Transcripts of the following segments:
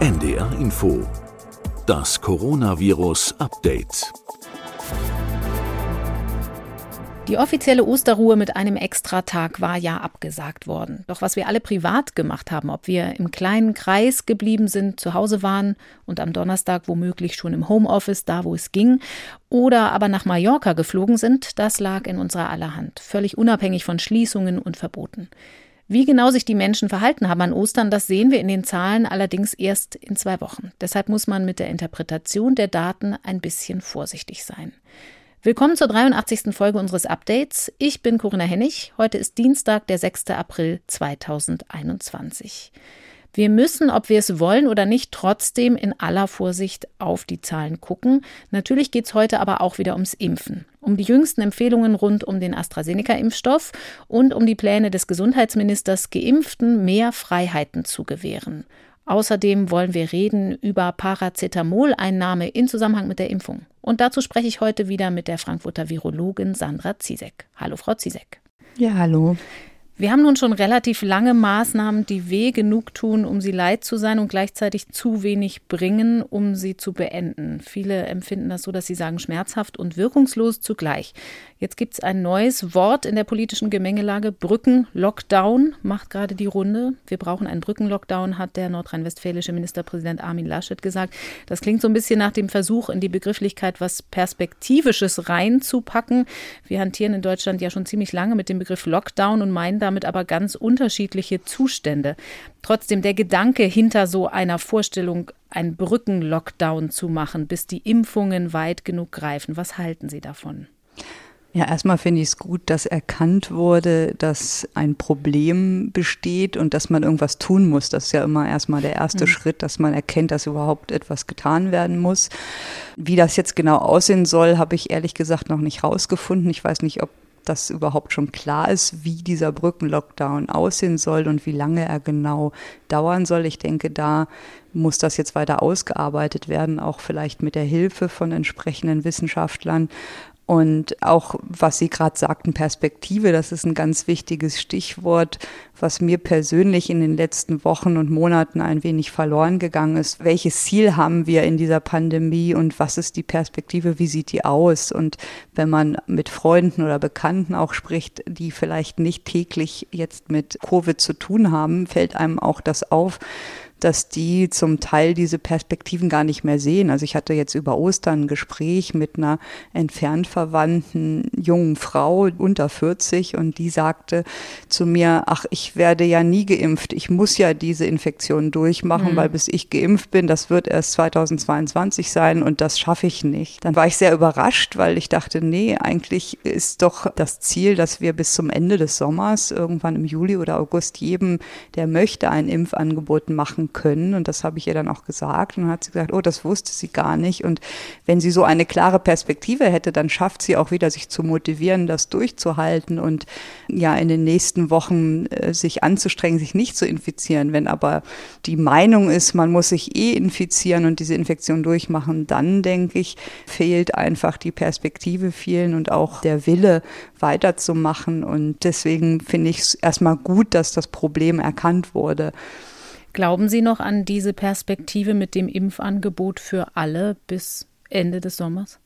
NDR Info. Das Coronavirus Update. Die offizielle Osterruhe mit einem Extratag war ja abgesagt worden. Doch was wir alle privat gemacht haben, ob wir im kleinen Kreis geblieben sind, zu Hause waren und am Donnerstag womöglich schon im Homeoffice, da wo es ging, oder aber nach Mallorca geflogen sind, das lag in unserer aller Hand, völlig unabhängig von Schließungen und Verboten. Wie genau sich die Menschen verhalten haben an Ostern, das sehen wir in den Zahlen allerdings erst in zwei Wochen. Deshalb muss man mit der Interpretation der Daten ein bisschen vorsichtig sein. Willkommen zur 83. Folge unseres Updates. Ich bin Corinna Hennig. Heute ist Dienstag, der 6. April 2021. Wir müssen, ob wir es wollen oder nicht, trotzdem in aller Vorsicht auf die Zahlen gucken. Natürlich geht es heute aber auch wieder ums Impfen, um die jüngsten Empfehlungen rund um den AstraZeneca-Impfstoff und um die Pläne des Gesundheitsministers, Geimpften mehr Freiheiten zu gewähren. Außerdem wollen wir reden über Paracetamol-Einnahme in Zusammenhang mit der Impfung. Und dazu spreche ich heute wieder mit der Frankfurter Virologin Sandra Ziesek. Hallo, Frau Ziesek. Ja, hallo. Wir haben nun schon relativ lange Maßnahmen, die weh genug tun, um sie leid zu sein und gleichzeitig zu wenig bringen, um sie zu beenden. Viele empfinden das so, dass sie sagen schmerzhaft und wirkungslos zugleich. Jetzt gibt es ein neues Wort in der politischen Gemengelage. Brückenlockdown macht gerade die Runde. Wir brauchen einen Brückenlockdown, hat der nordrhein-westfälische Ministerpräsident Armin Laschet gesagt. Das klingt so ein bisschen nach dem Versuch, in die Begrifflichkeit was Perspektivisches reinzupacken. Wir hantieren in Deutschland ja schon ziemlich lange mit dem Begriff Lockdown und meinen damit aber ganz unterschiedliche Zustände. Trotzdem der Gedanke hinter so einer Vorstellung, einen Brückenlockdown zu machen, bis die Impfungen weit genug greifen. Was halten Sie davon? Ja, erstmal finde ich es gut, dass erkannt wurde, dass ein Problem besteht und dass man irgendwas tun muss. Das ist ja immer erstmal der erste mhm. Schritt, dass man erkennt, dass überhaupt etwas getan werden muss. Wie das jetzt genau aussehen soll, habe ich ehrlich gesagt noch nicht rausgefunden. Ich weiß nicht, ob das überhaupt schon klar ist, wie dieser Brückenlockdown aussehen soll und wie lange er genau dauern soll. Ich denke, da muss das jetzt weiter ausgearbeitet werden, auch vielleicht mit der Hilfe von entsprechenden Wissenschaftlern. Und auch, was Sie gerade sagten, Perspektive, das ist ein ganz wichtiges Stichwort, was mir persönlich in den letzten Wochen und Monaten ein wenig verloren gegangen ist. Welches Ziel haben wir in dieser Pandemie und was ist die Perspektive, wie sieht die aus? Und wenn man mit Freunden oder Bekannten auch spricht, die vielleicht nicht täglich jetzt mit Covid zu tun haben, fällt einem auch das auf, dass die zum Teil diese Perspektiven gar nicht mehr sehen. Also ich hatte jetzt über Ostern ein Gespräch mit einer entfernt verwandten jungen Frau unter 40 und die sagte zu mir, ach, ich werde ja nie geimpft. Ich muss ja diese Infektion durchmachen, mhm. weil bis ich geimpft bin, das wird erst 2022 sein und das schaffe ich nicht. Dann war ich sehr überrascht, weil ich dachte, nee, eigentlich ist doch das Ziel, dass wir bis zum Ende des Sommers, irgendwann im Juli oder August, jedem, der möchte, ein Impfangebot machen können. Und das habe ich ihr dann auch gesagt. Und dann hat sie gesagt, oh, das wusste sie gar nicht. Und wenn sie so eine klare Perspektive hätte, dann schafft sie auch wieder, sich zu motivieren, das durchzuhalten und ja, in den nächsten Wochen äh, sich anzustrengen, sich nicht zu infizieren. Wenn aber die Meinung ist, man muss sich eh infizieren und diese Infektion durchmachen, dann denke ich, fehlt einfach die Perspektive vielen und auch der Wille, weiterzumachen. Und deswegen finde ich es erstmal gut, dass das Problem erkannt wurde. Glauben Sie noch an diese Perspektive mit dem Impfangebot für alle bis Ende des Sommers?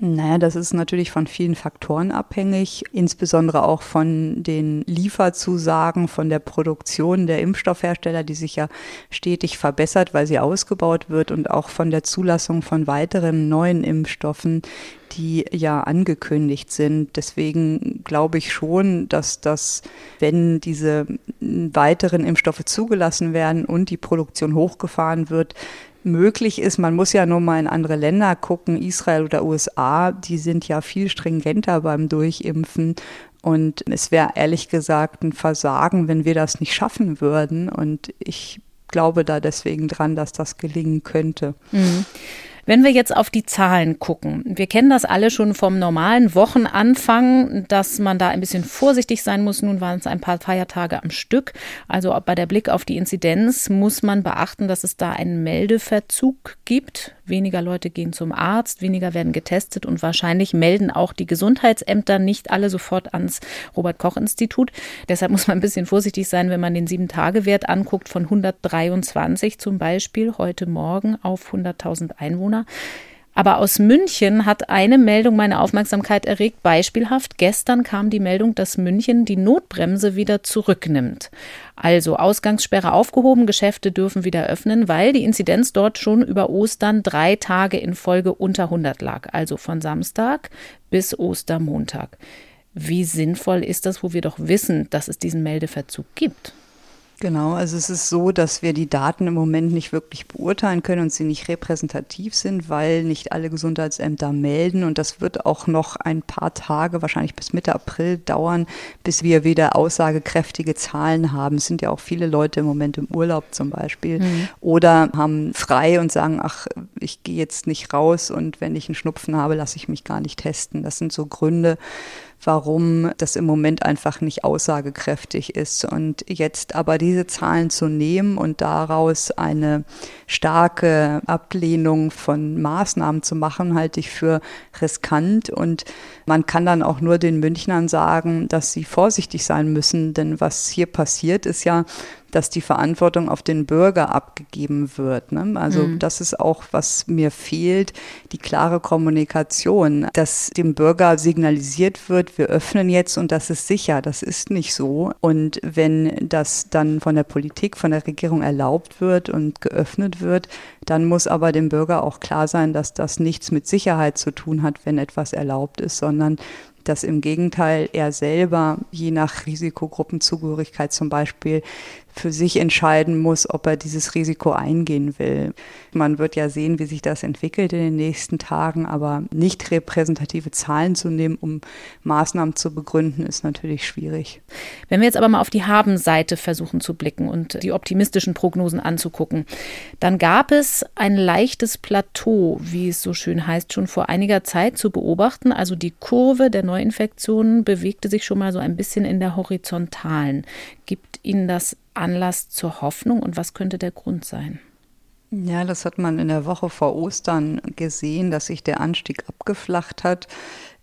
Naja, das ist natürlich von vielen Faktoren abhängig, insbesondere auch von den Lieferzusagen, von der Produktion der Impfstoffhersteller, die sich ja stetig verbessert, weil sie ausgebaut wird und auch von der Zulassung von weiteren neuen Impfstoffen, die ja angekündigt sind. Deswegen glaube ich schon, dass das, wenn diese weiteren Impfstoffe zugelassen werden und die Produktion hochgefahren wird, möglich ist. Man muss ja nur mal in andere Länder gucken, Israel oder USA, die sind ja viel stringenter beim Durchimpfen. Und es wäre ehrlich gesagt ein Versagen, wenn wir das nicht schaffen würden. Und ich glaube da deswegen dran, dass das gelingen könnte. Mhm. Wenn wir jetzt auf die Zahlen gucken, wir kennen das alle schon vom normalen Wochenanfang, dass man da ein bisschen vorsichtig sein muss. Nun waren es ein paar Feiertage am Stück. Also bei der Blick auf die Inzidenz muss man beachten, dass es da einen Meldeverzug gibt. Weniger Leute gehen zum Arzt, weniger werden getestet und wahrscheinlich melden auch die Gesundheitsämter nicht alle sofort ans Robert Koch Institut. Deshalb muss man ein bisschen vorsichtig sein, wenn man den Sieben-Tage-Wert anguckt von 123 zum Beispiel heute Morgen auf 100.000 Einwohner. Aber aus München hat eine Meldung meine Aufmerksamkeit erregt. Beispielhaft, gestern kam die Meldung, dass München die Notbremse wieder zurücknimmt. Also Ausgangssperre aufgehoben, Geschäfte dürfen wieder öffnen, weil die Inzidenz dort schon über Ostern drei Tage in Folge unter 100 lag. Also von Samstag bis Ostermontag. Wie sinnvoll ist das, wo wir doch wissen, dass es diesen Meldeverzug gibt? Genau, also es ist so, dass wir die Daten im Moment nicht wirklich beurteilen können und sie nicht repräsentativ sind, weil nicht alle Gesundheitsämter melden und das wird auch noch ein paar Tage, wahrscheinlich bis Mitte April dauern, bis wir wieder aussagekräftige Zahlen haben. Es sind ja auch viele Leute im Moment im Urlaub zum Beispiel mhm. oder haben frei und sagen, ach, ich gehe jetzt nicht raus und wenn ich einen Schnupfen habe, lasse ich mich gar nicht testen. Das sind so Gründe, warum das im Moment einfach nicht aussagekräftig ist. Und jetzt aber diese Zahlen zu nehmen und daraus eine starke Ablehnung von Maßnahmen zu machen, halte ich für riskant. Und man kann dann auch nur den Münchnern sagen, dass sie vorsichtig sein müssen, denn was hier passiert, ist ja, dass die Verantwortung auf den Bürger abgegeben wird. Ne? Also mhm. das ist auch, was mir fehlt, die klare Kommunikation, dass dem Bürger signalisiert wird, wir öffnen jetzt und das ist sicher. Das ist nicht so. Und wenn das dann von der Politik, von der Regierung erlaubt wird und geöffnet wird, dann muss aber dem Bürger auch klar sein, dass das nichts mit Sicherheit zu tun hat, wenn etwas erlaubt ist, sondern dass im Gegenteil er selber je nach Risikogruppenzugehörigkeit zum Beispiel für sich entscheiden muss, ob er dieses Risiko eingehen will. Man wird ja sehen, wie sich das entwickelt in den nächsten Tagen, aber nicht repräsentative Zahlen zu nehmen, um Maßnahmen zu begründen, ist natürlich schwierig. Wenn wir jetzt aber mal auf die Haben-Seite versuchen zu blicken und die optimistischen Prognosen anzugucken, dann gab es ein leichtes Plateau, wie es so schön heißt, schon vor einiger Zeit zu beobachten. Also die Kurve der Neuinfektionen bewegte sich schon mal so ein bisschen in der horizontalen. Gibt Ihnen das Anlass zur Hoffnung und was könnte der Grund sein? Ja, das hat man in der Woche vor Ostern gesehen, dass sich der Anstieg abgeflacht hat.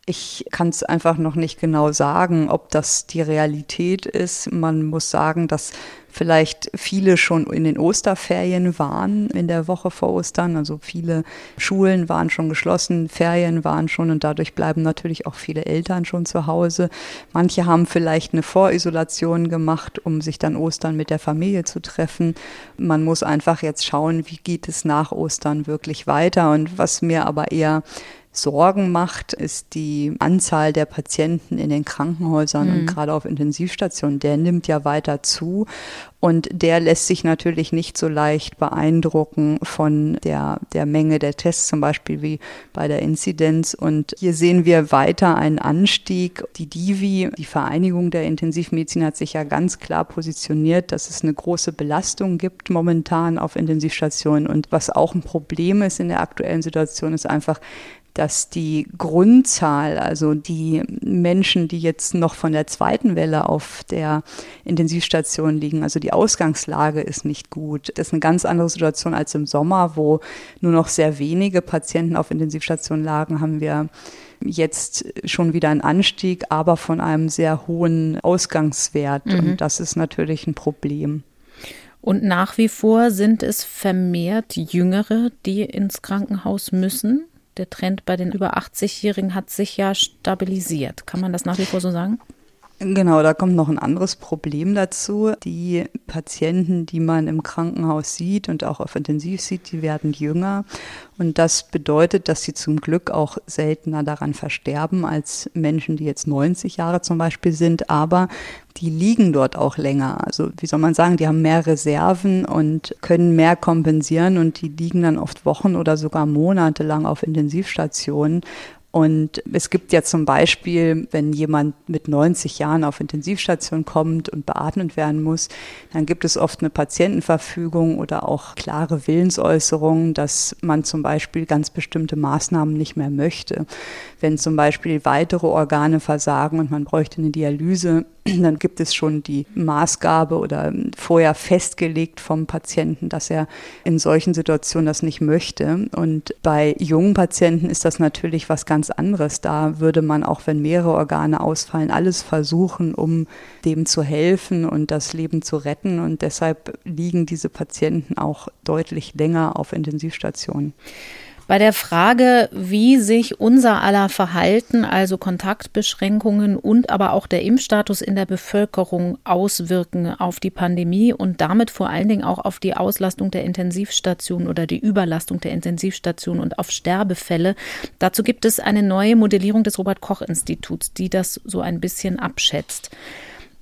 Ich kann es einfach noch nicht genau sagen, ob das die Realität ist. Man muss sagen, dass vielleicht viele schon in den Osterferien waren in der Woche vor Ostern. Also viele Schulen waren schon geschlossen, Ferien waren schon und dadurch bleiben natürlich auch viele Eltern schon zu Hause. Manche haben vielleicht eine Vorisolation gemacht, um sich dann Ostern mit der Familie zu treffen. Man muss einfach jetzt schauen, wie geht es nach Ostern wirklich weiter und was mir aber eher Sorgen macht, ist die Anzahl der Patienten in den Krankenhäusern mhm. und gerade auf Intensivstationen. Der nimmt ja weiter zu und der lässt sich natürlich nicht so leicht beeindrucken von der, der Menge der Tests, zum Beispiel wie bei der Inzidenz. Und hier sehen wir weiter einen Anstieg. Die Divi, die Vereinigung der Intensivmedizin, hat sich ja ganz klar positioniert, dass es eine große Belastung gibt momentan auf Intensivstationen. Und was auch ein Problem ist in der aktuellen Situation, ist einfach, dass die Grundzahl, also die Menschen, die jetzt noch von der zweiten Welle auf der Intensivstation liegen, also die Ausgangslage ist nicht gut. Das ist eine ganz andere Situation als im Sommer, wo nur noch sehr wenige Patienten auf Intensivstationen lagen, haben wir jetzt schon wieder einen Anstieg, aber von einem sehr hohen Ausgangswert. Mhm. Und das ist natürlich ein Problem. Und nach wie vor sind es vermehrt Jüngere, die ins Krankenhaus müssen? Der Trend bei den über 80-Jährigen hat sich ja stabilisiert. Kann man das nach wie vor so sagen? Genau, da kommt noch ein anderes Problem dazu. Die Patienten, die man im Krankenhaus sieht und auch auf Intensiv sieht, die werden jünger. Und das bedeutet, dass sie zum Glück auch seltener daran versterben als Menschen, die jetzt 90 Jahre zum Beispiel sind. Aber die liegen dort auch länger. Also wie soll man sagen, die haben mehr Reserven und können mehr kompensieren und die liegen dann oft Wochen oder sogar Monate lang auf Intensivstationen. Und es gibt ja zum Beispiel, wenn jemand mit 90 Jahren auf Intensivstation kommt und beatmet werden muss, dann gibt es oft eine Patientenverfügung oder auch klare Willensäußerungen, dass man zum Beispiel ganz bestimmte Maßnahmen nicht mehr möchte. Wenn zum Beispiel weitere Organe versagen und man bräuchte eine Dialyse, dann gibt es schon die Maßgabe oder vorher festgelegt vom Patienten, dass er in solchen Situationen das nicht möchte. Und bei jungen Patienten ist das natürlich was ganz anderes. Da würde man auch, wenn mehrere Organe ausfallen, alles versuchen, um dem zu helfen und das Leben zu retten. Und deshalb liegen diese Patienten auch deutlich länger auf Intensivstationen. Bei der Frage, wie sich unser aller Verhalten, also Kontaktbeschränkungen und aber auch der Impfstatus in der Bevölkerung auswirken auf die Pandemie und damit vor allen Dingen auch auf die Auslastung der Intensivstation oder die Überlastung der Intensivstation und auf Sterbefälle. Dazu gibt es eine neue Modellierung des Robert Koch Instituts, die das so ein bisschen abschätzt.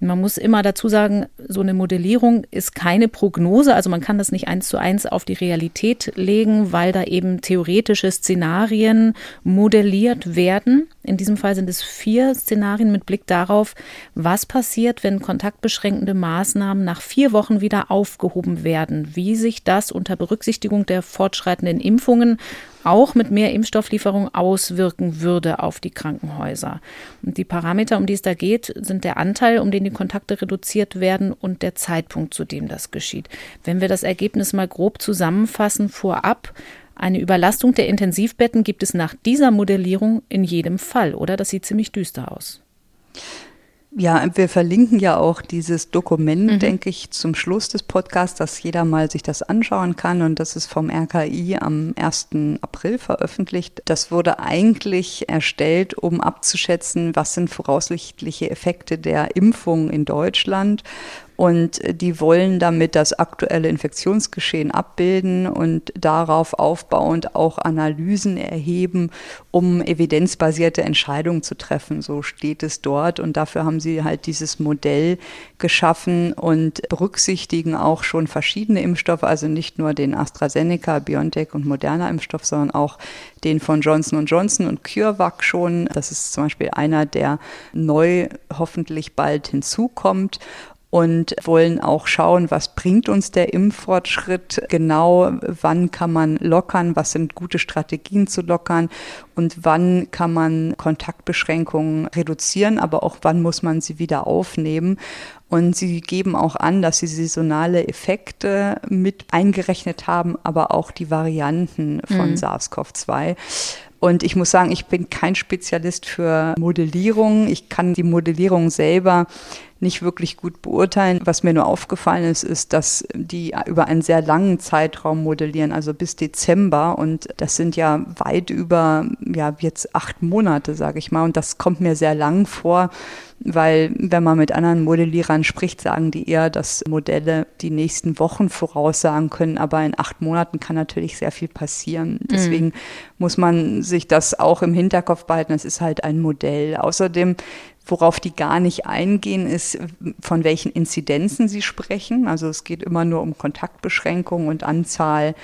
Man muss immer dazu sagen, so eine Modellierung ist keine Prognose, also man kann das nicht eins zu eins auf die Realität legen, weil da eben theoretische Szenarien modelliert werden. In diesem Fall sind es vier Szenarien mit Blick darauf, was passiert, wenn kontaktbeschränkende Maßnahmen nach vier Wochen wieder aufgehoben werden, wie sich das unter Berücksichtigung der fortschreitenden Impfungen auch mit mehr Impfstofflieferung auswirken würde auf die Krankenhäuser. Und die Parameter, um die es da geht, sind der Anteil, um den die Kontakte reduziert werden und der Zeitpunkt, zu dem das geschieht. Wenn wir das Ergebnis mal grob zusammenfassen vorab, eine Überlastung der Intensivbetten gibt es nach dieser Modellierung in jedem Fall, oder? Das sieht ziemlich düster aus. Ja, wir verlinken ja auch dieses Dokument, mhm. denke ich, zum Schluss des Podcasts, dass jeder mal sich das anschauen kann. Und das ist vom RKI am 1. April veröffentlicht. Das wurde eigentlich erstellt, um abzuschätzen, was sind voraussichtliche Effekte der Impfung in Deutschland und die wollen damit das aktuelle Infektionsgeschehen abbilden und darauf aufbauend auch Analysen erheben, um evidenzbasierte Entscheidungen zu treffen. So steht es dort. Und dafür haben sie halt dieses Modell geschaffen und berücksichtigen auch schon verschiedene Impfstoffe, also nicht nur den AstraZeneca, BioNTech und Moderna Impfstoff, sondern auch den von Johnson Johnson und CureVac schon. Das ist zum Beispiel einer, der neu hoffentlich bald hinzukommt und wollen auch schauen, was bringt uns der Impffortschritt genau, wann kann man lockern, was sind gute Strategien zu lockern und wann kann man Kontaktbeschränkungen reduzieren, aber auch wann muss man sie wieder aufnehmen. Und sie geben auch an, dass sie saisonale Effekte mit eingerechnet haben, aber auch die Varianten von mhm. SARS-CoV-2. Und ich muss sagen, ich bin kein Spezialist für Modellierung. Ich kann die Modellierung selber nicht wirklich gut beurteilen. Was mir nur aufgefallen ist, ist, dass die über einen sehr langen Zeitraum modellieren, also bis Dezember. Und das sind ja weit über, ja, jetzt acht Monate, sage ich mal. Und das kommt mir sehr lang vor weil wenn man mit anderen Modellierern spricht, sagen die eher, dass Modelle die nächsten Wochen voraussagen können, aber in acht Monaten kann natürlich sehr viel passieren. Mhm. Deswegen mhm. muss man sich das auch im Hinterkopf behalten. Es ist halt ein Modell. Außerdem Worauf die gar nicht eingehen, ist, von welchen Inzidenzen sie sprechen. Also es geht immer nur um Kontaktbeschränkungen und Anzahl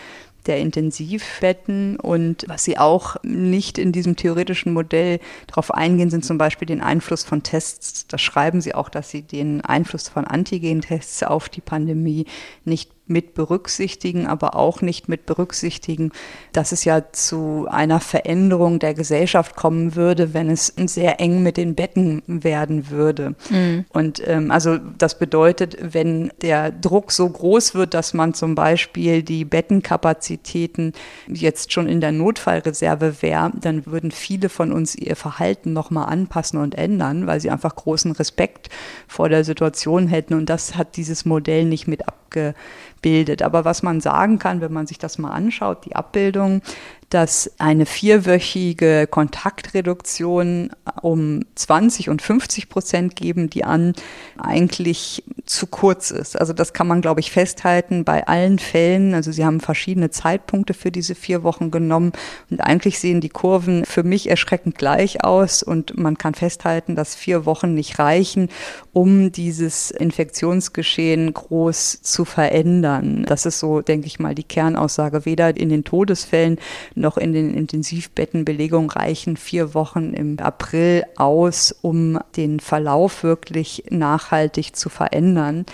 der Intensivbetten. Und was Sie auch nicht in diesem theoretischen Modell darauf eingehen, sind zum Beispiel den Einfluss von Tests. Da schreiben Sie auch, dass Sie den Einfluss von Antigentests auf die Pandemie nicht mit berücksichtigen, aber auch nicht mit berücksichtigen, dass es ja zu einer Veränderung der Gesellschaft kommen würde, wenn es sehr eng mit den Betten werden würde. Mhm. Und ähm, also das bedeutet, wenn der Druck so groß wird, dass man zum Beispiel die Bettenkapazitäten jetzt schon in der Notfallreserve wäre, dann würden viele von uns ihr Verhalten nochmal anpassen und ändern, weil sie einfach großen Respekt vor der Situation hätten. Und das hat dieses Modell nicht mit abge bildet. Aber was man sagen kann, wenn man sich das mal anschaut, die Abbildung, dass eine vierwöchige Kontaktreduktion um 20 und 50 Prozent geben, die an eigentlich zu kurz ist. Also das kann man, glaube ich, festhalten bei allen Fällen. Also sie haben verschiedene Zeitpunkte für diese vier Wochen genommen und eigentlich sehen die Kurven für mich erschreckend gleich aus und man kann festhalten, dass vier Wochen nicht reichen, um dieses Infektionsgeschehen groß zu verändern. Das ist so, denke ich mal, die Kernaussage. Weder in den Todesfällen noch in den Intensivbettenbelegungen reichen vier Wochen im April aus, um den Verlauf wirklich nachhaltig zu verändern.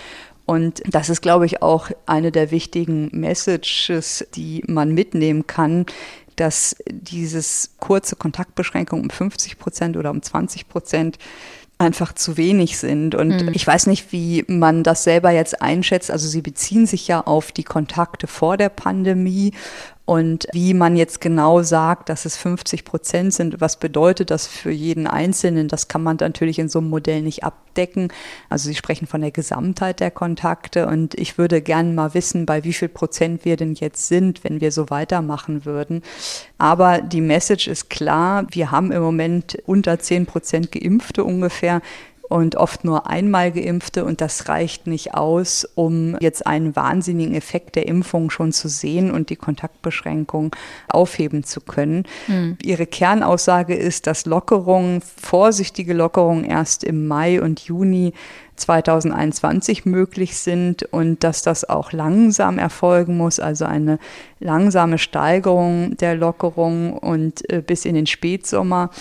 Und das ist, glaube ich, auch eine der wichtigen Messages, die man mitnehmen kann, dass dieses kurze Kontaktbeschränkung um 50 Prozent oder um 20 Prozent einfach zu wenig sind. Und mhm. ich weiß nicht, wie man das selber jetzt einschätzt. Also sie beziehen sich ja auf die Kontakte vor der Pandemie und wie man jetzt genau sagt, dass es 50 Prozent sind, was bedeutet das für jeden Einzelnen, das kann man natürlich in so einem Modell nicht abdecken. Also Sie sprechen von der Gesamtheit der Kontakte und ich würde gerne mal wissen, bei wie viel Prozent wir denn jetzt sind, wenn wir so weitermachen würden. Aber die Message ist klar, wir haben im Moment unter 10 Prozent Geimpfte ungefähr und oft nur einmal geimpfte und das reicht nicht aus, um jetzt einen wahnsinnigen Effekt der Impfung schon zu sehen und die Kontaktbeschränkung aufheben zu können. Mhm. Ihre Kernaussage ist, dass Lockerungen, vorsichtige Lockerungen erst im Mai und Juni 2021 möglich sind und dass das auch langsam erfolgen muss, also eine langsame Steigerung der Lockerung und äh, bis in den Spätsommer.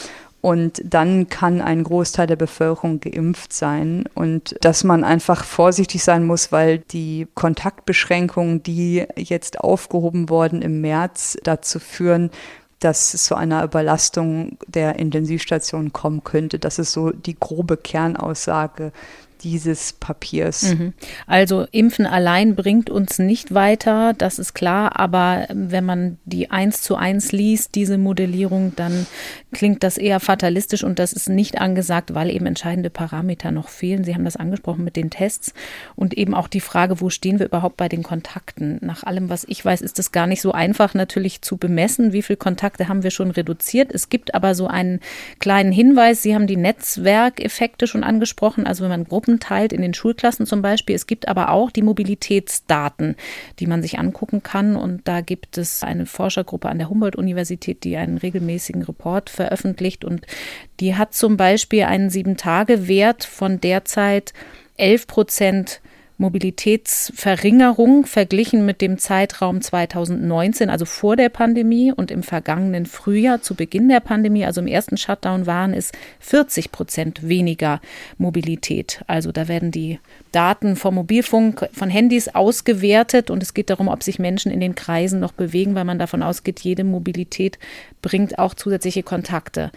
Und dann kann ein Großteil der Bevölkerung geimpft sein. Und dass man einfach vorsichtig sein muss, weil die Kontaktbeschränkungen, die jetzt aufgehoben wurden im März, dazu führen, dass es zu einer Überlastung der Intensivstation kommen könnte. Das ist so die grobe Kernaussage dieses Papiers. Mhm. Also Impfen allein bringt uns nicht weiter, das ist klar, aber wenn man die eins zu eins liest, diese Modellierung, dann klingt das eher fatalistisch und das ist nicht angesagt, weil eben entscheidende Parameter noch fehlen. Sie haben das angesprochen mit den Tests und eben auch die Frage, wo stehen wir überhaupt bei den Kontakten? Nach allem, was ich weiß, ist es gar nicht so einfach natürlich zu bemessen, wie viele Kontakte haben wir schon reduziert. Es gibt aber so einen kleinen Hinweis, Sie haben die Netzwerkeffekte schon angesprochen, also wenn man Gruppen Gruppen teilt, in den Schulklassen zum Beispiel. Es gibt aber auch die Mobilitätsdaten, die man sich angucken kann. Und da gibt es eine Forschergruppe an der Humboldt-Universität, die einen regelmäßigen Report veröffentlicht. Und die hat zum Beispiel einen Sieben-Tage-Wert von derzeit 11 Prozent Mobilitätsverringerung verglichen mit dem Zeitraum 2019, also vor der Pandemie und im vergangenen Frühjahr zu Beginn der Pandemie, also im ersten Shutdown waren es 40 Prozent weniger Mobilität. Also da werden die Daten vom Mobilfunk, von Handys ausgewertet und es geht darum, ob sich Menschen in den Kreisen noch bewegen, weil man davon ausgeht, jede Mobilität bringt auch zusätzliche Kontakte.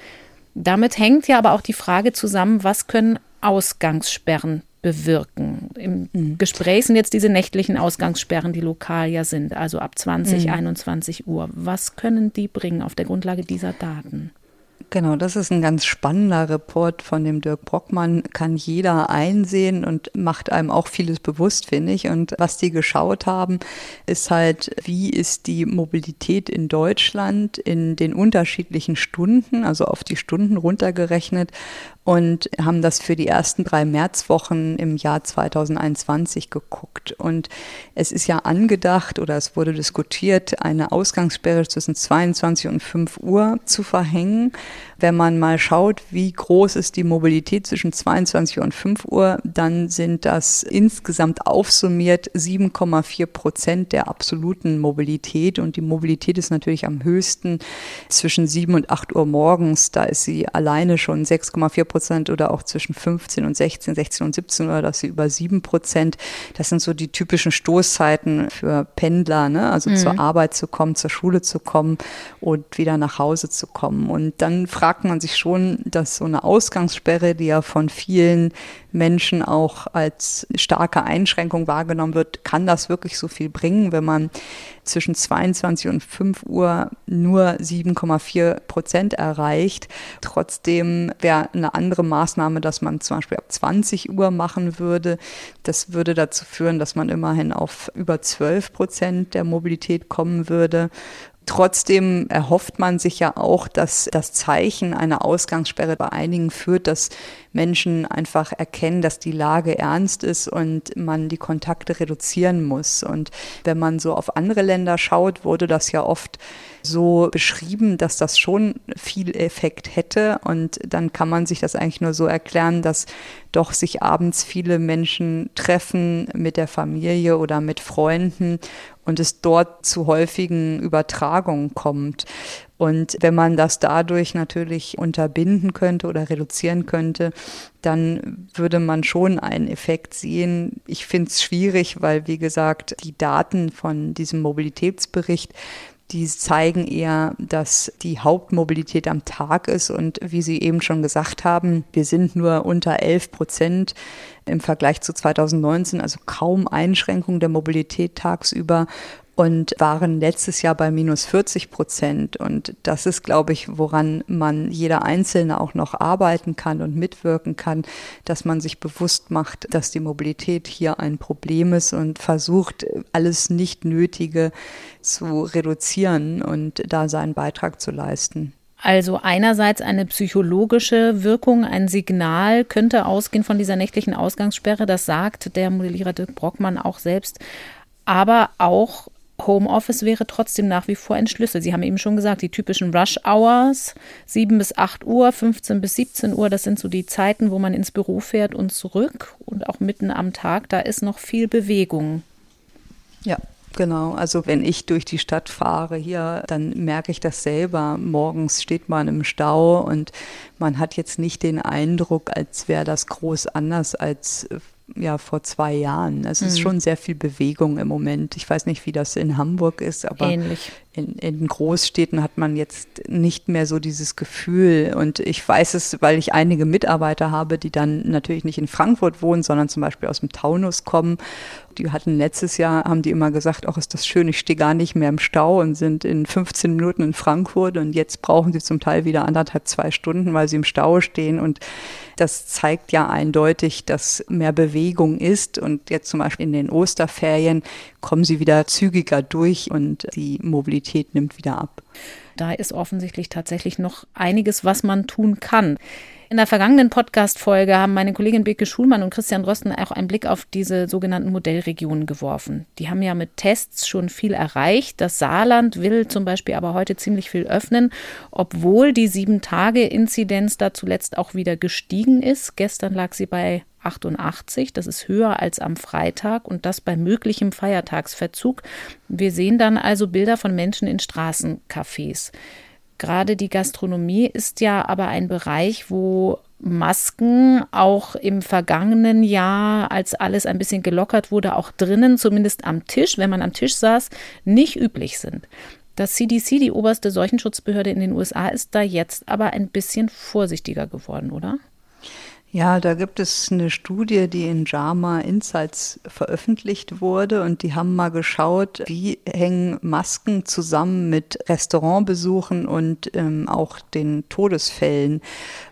Damit hängt ja aber auch die Frage zusammen, was können Ausgangssperren bewirken. Im mhm. Gespräch sind jetzt diese nächtlichen Ausgangssperren, die lokal ja sind, also ab 20, mhm. 21 Uhr. Was können die bringen auf der Grundlage dieser Daten? Genau, das ist ein ganz spannender Report von dem Dirk Brockmann, kann jeder einsehen und macht einem auch vieles bewusst, finde ich. Und was die geschaut haben, ist halt, wie ist die Mobilität in Deutschland in den unterschiedlichen Stunden, also auf die Stunden runtergerechnet und haben das für die ersten drei Märzwochen im Jahr 2021 geguckt. Und es ist ja angedacht oder es wurde diskutiert, eine Ausgangssperre zwischen 22 und 5 Uhr zu verhängen. Wenn man mal schaut, wie groß ist die Mobilität zwischen 22 und 5 Uhr, dann sind das insgesamt aufsummiert 7,4 Prozent der absoluten Mobilität. Und die Mobilität ist natürlich am höchsten zwischen 7 und 8 Uhr morgens. Da ist sie alleine schon 6,4 Prozent oder auch zwischen 15 und 16, 16 und 17 Uhr, dass sie über 7 Prozent. Das sind so die typischen Stoßzeiten für Pendler, ne? also mhm. zur Arbeit zu kommen, zur Schule zu kommen und wieder nach Hause zu kommen. Und dann fragt man sich schon, dass so eine Ausgangssperre, die ja von vielen Menschen auch als starke Einschränkung wahrgenommen wird, kann das wirklich so viel bringen, wenn man zwischen 22 und 5 Uhr nur 7,4 Prozent erreicht. Trotzdem wäre eine andere Maßnahme, dass man zum Beispiel ab 20 Uhr machen würde. Das würde dazu führen, dass man immerhin auf über 12 Prozent der Mobilität kommen würde. Trotzdem erhofft man sich ja auch, dass das Zeichen einer Ausgangssperre bei einigen führt, dass Menschen einfach erkennen, dass die Lage ernst ist und man die Kontakte reduzieren muss. Und wenn man so auf andere Länder schaut, wurde das ja oft so beschrieben, dass das schon viel Effekt hätte. Und dann kann man sich das eigentlich nur so erklären, dass doch sich abends viele Menschen treffen mit der Familie oder mit Freunden und es dort zu häufigen Übertragungen kommt. Und wenn man das dadurch natürlich unterbinden könnte oder reduzieren könnte, dann würde man schon einen Effekt sehen. Ich finde es schwierig, weil, wie gesagt, die Daten von diesem Mobilitätsbericht die zeigen eher, dass die Hauptmobilität am Tag ist. Und wie Sie eben schon gesagt haben, wir sind nur unter 11 Prozent im Vergleich zu 2019, also kaum Einschränkung der Mobilität tagsüber und waren letztes Jahr bei minus 40 Prozent. Und das ist, glaube ich, woran man jeder Einzelne auch noch arbeiten kann und mitwirken kann, dass man sich bewusst macht, dass die Mobilität hier ein Problem ist und versucht, alles Nicht-Nötige zu reduzieren und da seinen Beitrag zu leisten. Also einerseits eine psychologische Wirkung, ein Signal könnte ausgehen von dieser nächtlichen Ausgangssperre, das sagt der Modellierer Dirk Brockmann auch selbst, aber auch Homeoffice wäre trotzdem nach wie vor ein Schlüssel. Sie haben eben schon gesagt, die typischen Rush Hours, 7 bis 8 Uhr, 15 bis 17 Uhr, das sind so die Zeiten, wo man ins Büro fährt und zurück. Und auch mitten am Tag, da ist noch viel Bewegung. Ja, Genau, also wenn ich durch die Stadt fahre hier, dann merke ich das selber. Morgens steht man im Stau und man hat jetzt nicht den Eindruck, als wäre das groß anders als ja vor zwei Jahren. Es mhm. ist schon sehr viel Bewegung im Moment. Ich weiß nicht, wie das in Hamburg ist, aber Ähnlich. In, in Großstädten hat man jetzt nicht mehr so dieses Gefühl. Und ich weiß es, weil ich einige Mitarbeiter habe, die dann natürlich nicht in Frankfurt wohnen, sondern zum Beispiel aus dem Taunus kommen. Die hatten letztes Jahr, haben die immer gesagt, ach, ist das schön, ich stehe gar nicht mehr im Stau und sind in 15 Minuten in Frankfurt. Und jetzt brauchen sie zum Teil wieder anderthalb, zwei Stunden, weil sie im Stau stehen. Und das zeigt ja eindeutig, dass mehr Bewegung ist. Und jetzt zum Beispiel in den Osterferien kommen sie wieder zügiger durch und die Mobilität nimmt wieder ab. Da ist offensichtlich tatsächlich noch einiges, was man tun kann. In der vergangenen Podcast-Folge haben meine Kollegin Beke Schulmann und Christian Rösten auch einen Blick auf diese sogenannten Modellregionen geworfen. Die haben ja mit Tests schon viel erreicht. Das Saarland will zum Beispiel aber heute ziemlich viel öffnen, obwohl die Sieben-Tage-Inzidenz da zuletzt auch wieder gestiegen ist. Gestern lag sie bei 88. Das ist höher als am Freitag und das bei möglichem Feiertagsverzug. Wir sehen dann also Bilder von Menschen in Straßencafés. Gerade die Gastronomie ist ja aber ein Bereich, wo Masken auch im vergangenen Jahr, als alles ein bisschen gelockert wurde, auch drinnen, zumindest am Tisch, wenn man am Tisch saß, nicht üblich sind. Das CDC, die oberste Seuchenschutzbehörde in den USA, ist da jetzt aber ein bisschen vorsichtiger geworden, oder? Ja, da gibt es eine Studie, die in JAMA Insights veröffentlicht wurde und die haben mal geschaut, wie hängen Masken zusammen mit Restaurantbesuchen und ähm, auch den Todesfällen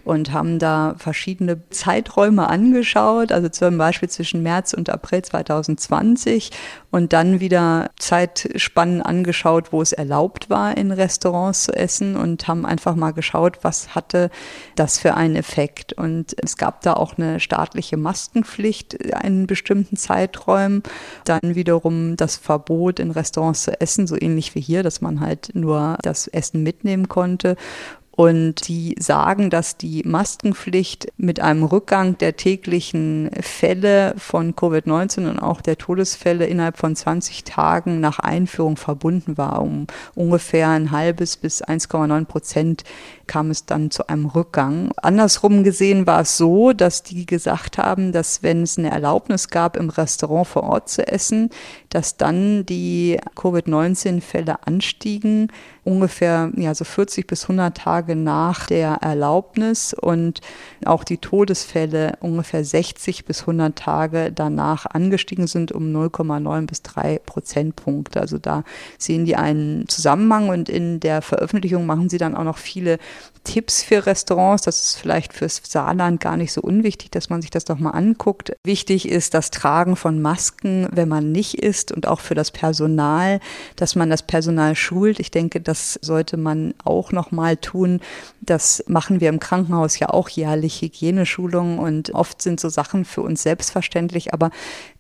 und haben da verschiedene Zeiträume angeschaut, also zum Beispiel zwischen März und April 2020 und dann wieder Zeitspannen angeschaut, wo es erlaubt war, in Restaurants zu essen und haben einfach mal geschaut, was hatte das für einen Effekt. Und es gab da auch eine staatliche Maskenpflicht in bestimmten Zeiträumen, dann wiederum das Verbot, in Restaurants zu essen, so ähnlich wie hier, dass man halt nur das Essen mitnehmen konnte und die sagen, dass die Maskenpflicht mit einem Rückgang der täglichen Fälle von Covid-19 und auch der Todesfälle innerhalb von 20 Tagen nach Einführung verbunden war. Um ungefähr ein halbes bis 1,9 Prozent kam es dann zu einem Rückgang. Andersrum gesehen war es so, dass die gesagt haben, dass wenn es eine Erlaubnis gab, im Restaurant vor Ort zu essen, dass dann die Covid-19-Fälle anstiegen ungefähr ja, so 40 bis 100 Tage nach der Erlaubnis und auch die Todesfälle ungefähr 60 bis 100 Tage danach angestiegen sind um 0,9 bis 3 Prozentpunkte. Also da sehen die einen Zusammenhang und in der Veröffentlichung machen sie dann auch noch viele Tipps für Restaurants. Das ist vielleicht fürs Saarland gar nicht so unwichtig, dass man sich das doch mal anguckt. Wichtig ist das Tragen von Masken, wenn man nicht isst und auch für das Personal, dass man das Personal schult. Ich denke, das sollte man auch noch mal tun. Das machen wir im Krankenhaus ja auch jährlich Hygieneschulungen und oft sind so Sachen für uns selbstverständlich, aber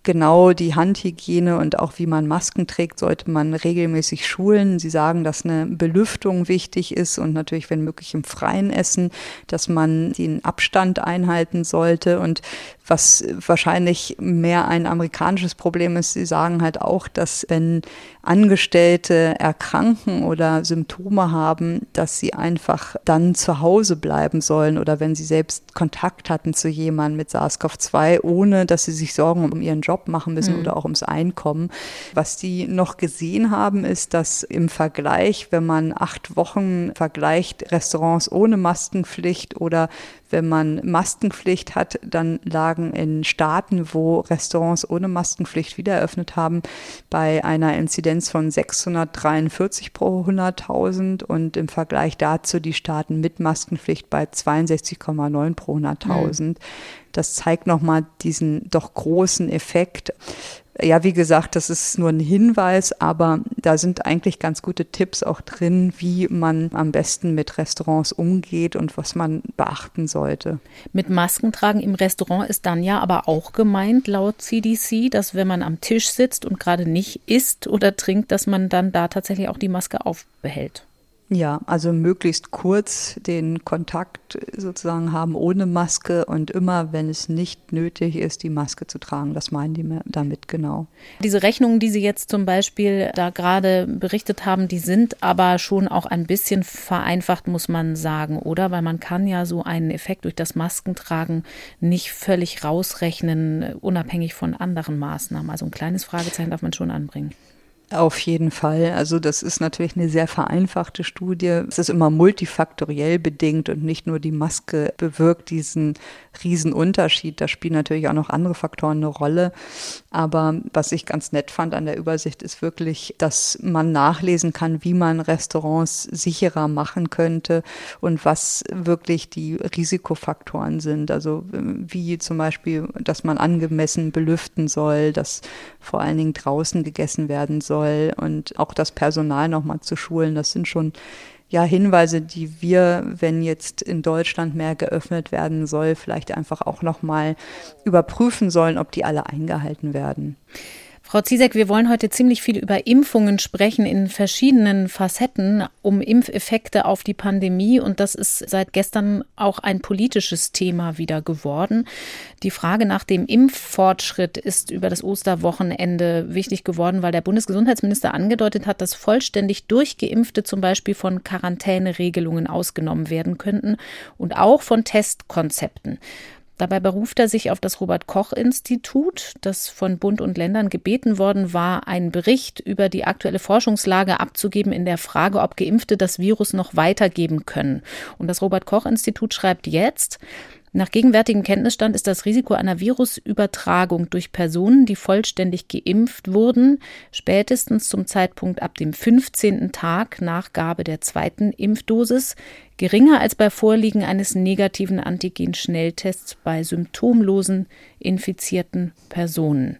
genau die Handhygiene und auch wie man Masken trägt, sollte man regelmäßig schulen. Sie sagen, dass eine Belüftung wichtig ist und natürlich, wenn möglich, im Freien essen, dass man den Abstand einhalten sollte und was wahrscheinlich mehr ein amerikanisches Problem ist. Sie sagen halt auch, dass wenn Angestellte erkranken oder Symptome haben, dass sie einfach dann zu Hause bleiben sollen oder wenn sie selbst Kontakt hatten zu jemandem mit SARS-CoV-2, ohne dass sie sich Sorgen um ihren Job machen müssen mhm. oder auch ums Einkommen. Was die noch gesehen haben, ist, dass im Vergleich, wenn man acht Wochen vergleicht, Restaurants ohne Maskenpflicht oder wenn man Maskenpflicht hat, dann lagen in Staaten, wo Restaurants ohne Maskenpflicht wieder eröffnet haben, bei einer Inzidenz von 643 pro 100.000 und im Vergleich dazu die Staaten mit Maskenpflicht bei 62,9 pro 100.000. Mhm. Das zeigt nochmal diesen doch großen Effekt. Ja, wie gesagt, das ist nur ein Hinweis, aber da sind eigentlich ganz gute Tipps auch drin, wie man am besten mit Restaurants umgeht und was man beachten sollte. Mit Maskentragen im Restaurant ist dann ja aber auch gemeint, laut CDC, dass wenn man am Tisch sitzt und gerade nicht isst oder trinkt, dass man dann da tatsächlich auch die Maske aufbehält. Ja, also möglichst kurz den Kontakt sozusagen haben ohne Maske und immer, wenn es nicht nötig ist, die Maske zu tragen. Das meinen die damit genau. Diese Rechnungen, die Sie jetzt zum Beispiel da gerade berichtet haben, die sind aber schon auch ein bisschen vereinfacht, muss man sagen, oder? Weil man kann ja so einen Effekt durch das Maskentragen nicht völlig rausrechnen, unabhängig von anderen Maßnahmen. Also ein kleines Fragezeichen darf man schon anbringen. Auf jeden Fall. Also das ist natürlich eine sehr vereinfachte Studie. Es ist immer multifaktoriell bedingt und nicht nur die Maske bewirkt diesen Riesenunterschied. Da spielen natürlich auch noch andere Faktoren eine Rolle. Aber was ich ganz nett fand an der Übersicht ist wirklich, dass man nachlesen kann, wie man Restaurants sicherer machen könnte und was wirklich die Risikofaktoren sind. Also wie zum Beispiel, dass man angemessen belüften soll, dass vor allen Dingen draußen gegessen werden soll soll und auch das Personal nochmal zu schulen. Das sind schon ja Hinweise, die wir, wenn jetzt in Deutschland mehr geöffnet werden soll, vielleicht einfach auch nochmal überprüfen sollen, ob die alle eingehalten werden. Frau Ziesek, wir wollen heute ziemlich viel über Impfungen sprechen in verschiedenen Facetten, um Impfeffekte auf die Pandemie. Und das ist seit gestern auch ein politisches Thema wieder geworden. Die Frage nach dem Impffortschritt ist über das Osterwochenende wichtig geworden, weil der Bundesgesundheitsminister angedeutet hat, dass vollständig Durchgeimpfte zum Beispiel von Quarantäneregelungen ausgenommen werden könnten und auch von Testkonzepten. Dabei beruft er sich auf das Robert Koch Institut, das von Bund und Ländern gebeten worden war, einen Bericht über die aktuelle Forschungslage abzugeben in der Frage, ob Geimpfte das Virus noch weitergeben können. Und das Robert Koch Institut schreibt jetzt, nach gegenwärtigem Kenntnisstand ist das Risiko einer Virusübertragung durch Personen, die vollständig geimpft wurden, spätestens zum Zeitpunkt ab dem 15. Tag nach Gabe der zweiten Impfdosis geringer als bei Vorliegen eines negativen Antigen-Schnelltests bei symptomlosen infizierten Personen.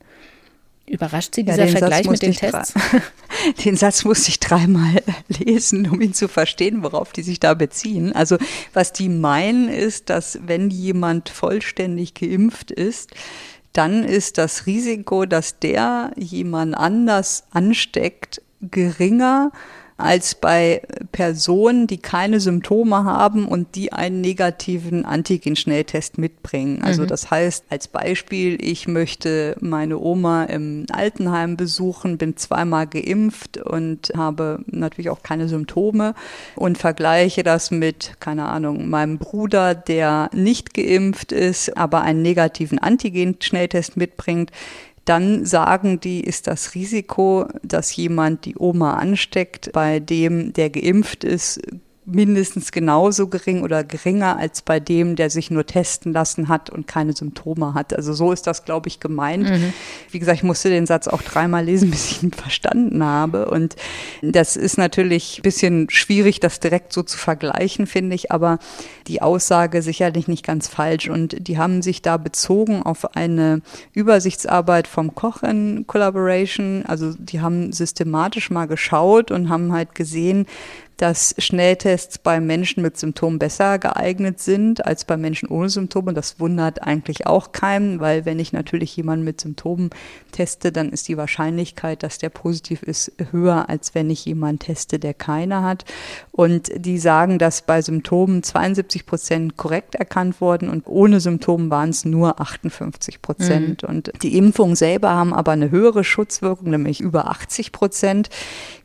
Überrascht Sie dieser ja, Vergleich mit den Tests? Den Satz musste ich dreimal lesen, um ihn zu verstehen, worauf die sich da beziehen. Also was die meinen ist, dass wenn jemand vollständig geimpft ist, dann ist das Risiko, dass der jemand anders ansteckt, geringer als bei Personen, die keine Symptome haben und die einen negativen Antigen-Schnelltest mitbringen. Also mhm. das heißt, als Beispiel, ich möchte meine Oma im Altenheim besuchen, bin zweimal geimpft und habe natürlich auch keine Symptome und vergleiche das mit, keine Ahnung, meinem Bruder, der nicht geimpft ist, aber einen negativen Antigen-Schnelltest mitbringt dann sagen die, ist das Risiko, dass jemand die Oma ansteckt, bei dem der geimpft ist, mindestens genauso gering oder geringer als bei dem, der sich nur testen lassen hat und keine Symptome hat. Also so ist das, glaube ich, gemeint. Mhm. Wie gesagt, ich musste den Satz auch dreimal lesen, bis ich ihn verstanden habe. Und das ist natürlich ein bisschen schwierig, das direkt so zu vergleichen, finde ich, aber die Aussage sicherlich nicht ganz falsch. Und die haben sich da bezogen auf eine Übersichtsarbeit vom Koch in Collaboration. Also die haben systematisch mal geschaut und haben halt gesehen, dass Schnelltests bei Menschen mit Symptomen besser geeignet sind als bei Menschen ohne Symptome. Das wundert eigentlich auch keinen, weil wenn ich natürlich jemanden mit Symptomen teste, dann ist die Wahrscheinlichkeit, dass der positiv ist, höher, als wenn ich jemanden teste, der keine hat. Und die sagen, dass bei Symptomen 72 Prozent korrekt erkannt wurden und ohne Symptomen waren es nur 58 Prozent. Mhm. Und die Impfungen selber haben aber eine höhere Schutzwirkung, nämlich über 80 Prozent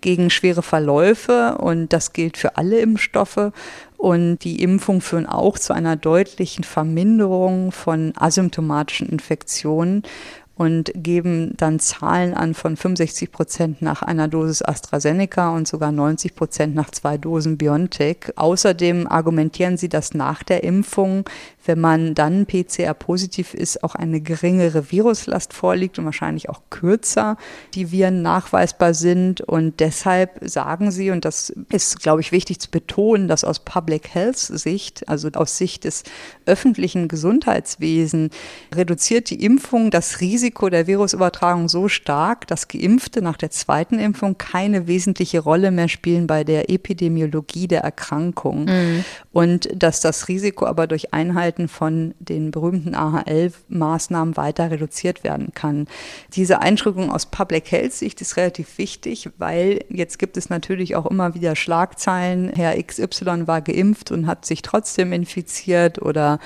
gegen schwere Verläufe. Und das gilt für alle Impfstoffe. Und die Impfungen führen auch zu einer deutlichen Verminderung von asymptomatischen Infektionen. Und geben dann Zahlen an von 65 Prozent nach einer Dosis AstraZeneca und sogar 90 Prozent nach zwei Dosen BioNTech. Außerdem argumentieren sie, dass nach der Impfung wenn man dann PCR-positiv ist, auch eine geringere Viruslast vorliegt und wahrscheinlich auch kürzer die Viren nachweisbar sind. Und deshalb sagen sie, und das ist, glaube ich, wichtig zu betonen, dass aus Public Health Sicht, also aus Sicht des öffentlichen Gesundheitswesens, reduziert die Impfung das Risiko der Virusübertragung so stark, dass Geimpfte nach der zweiten Impfung keine wesentliche Rolle mehr spielen bei der Epidemiologie der Erkrankung. Mhm. Und dass das Risiko aber durch Einhalten von den berühmten AHL-Maßnahmen weiter reduziert werden kann. Diese Einschränkung aus Public Health Sicht ist relativ wichtig, weil jetzt gibt es natürlich auch immer wieder Schlagzeilen. Herr XY war geimpft und hat sich trotzdem infiziert oder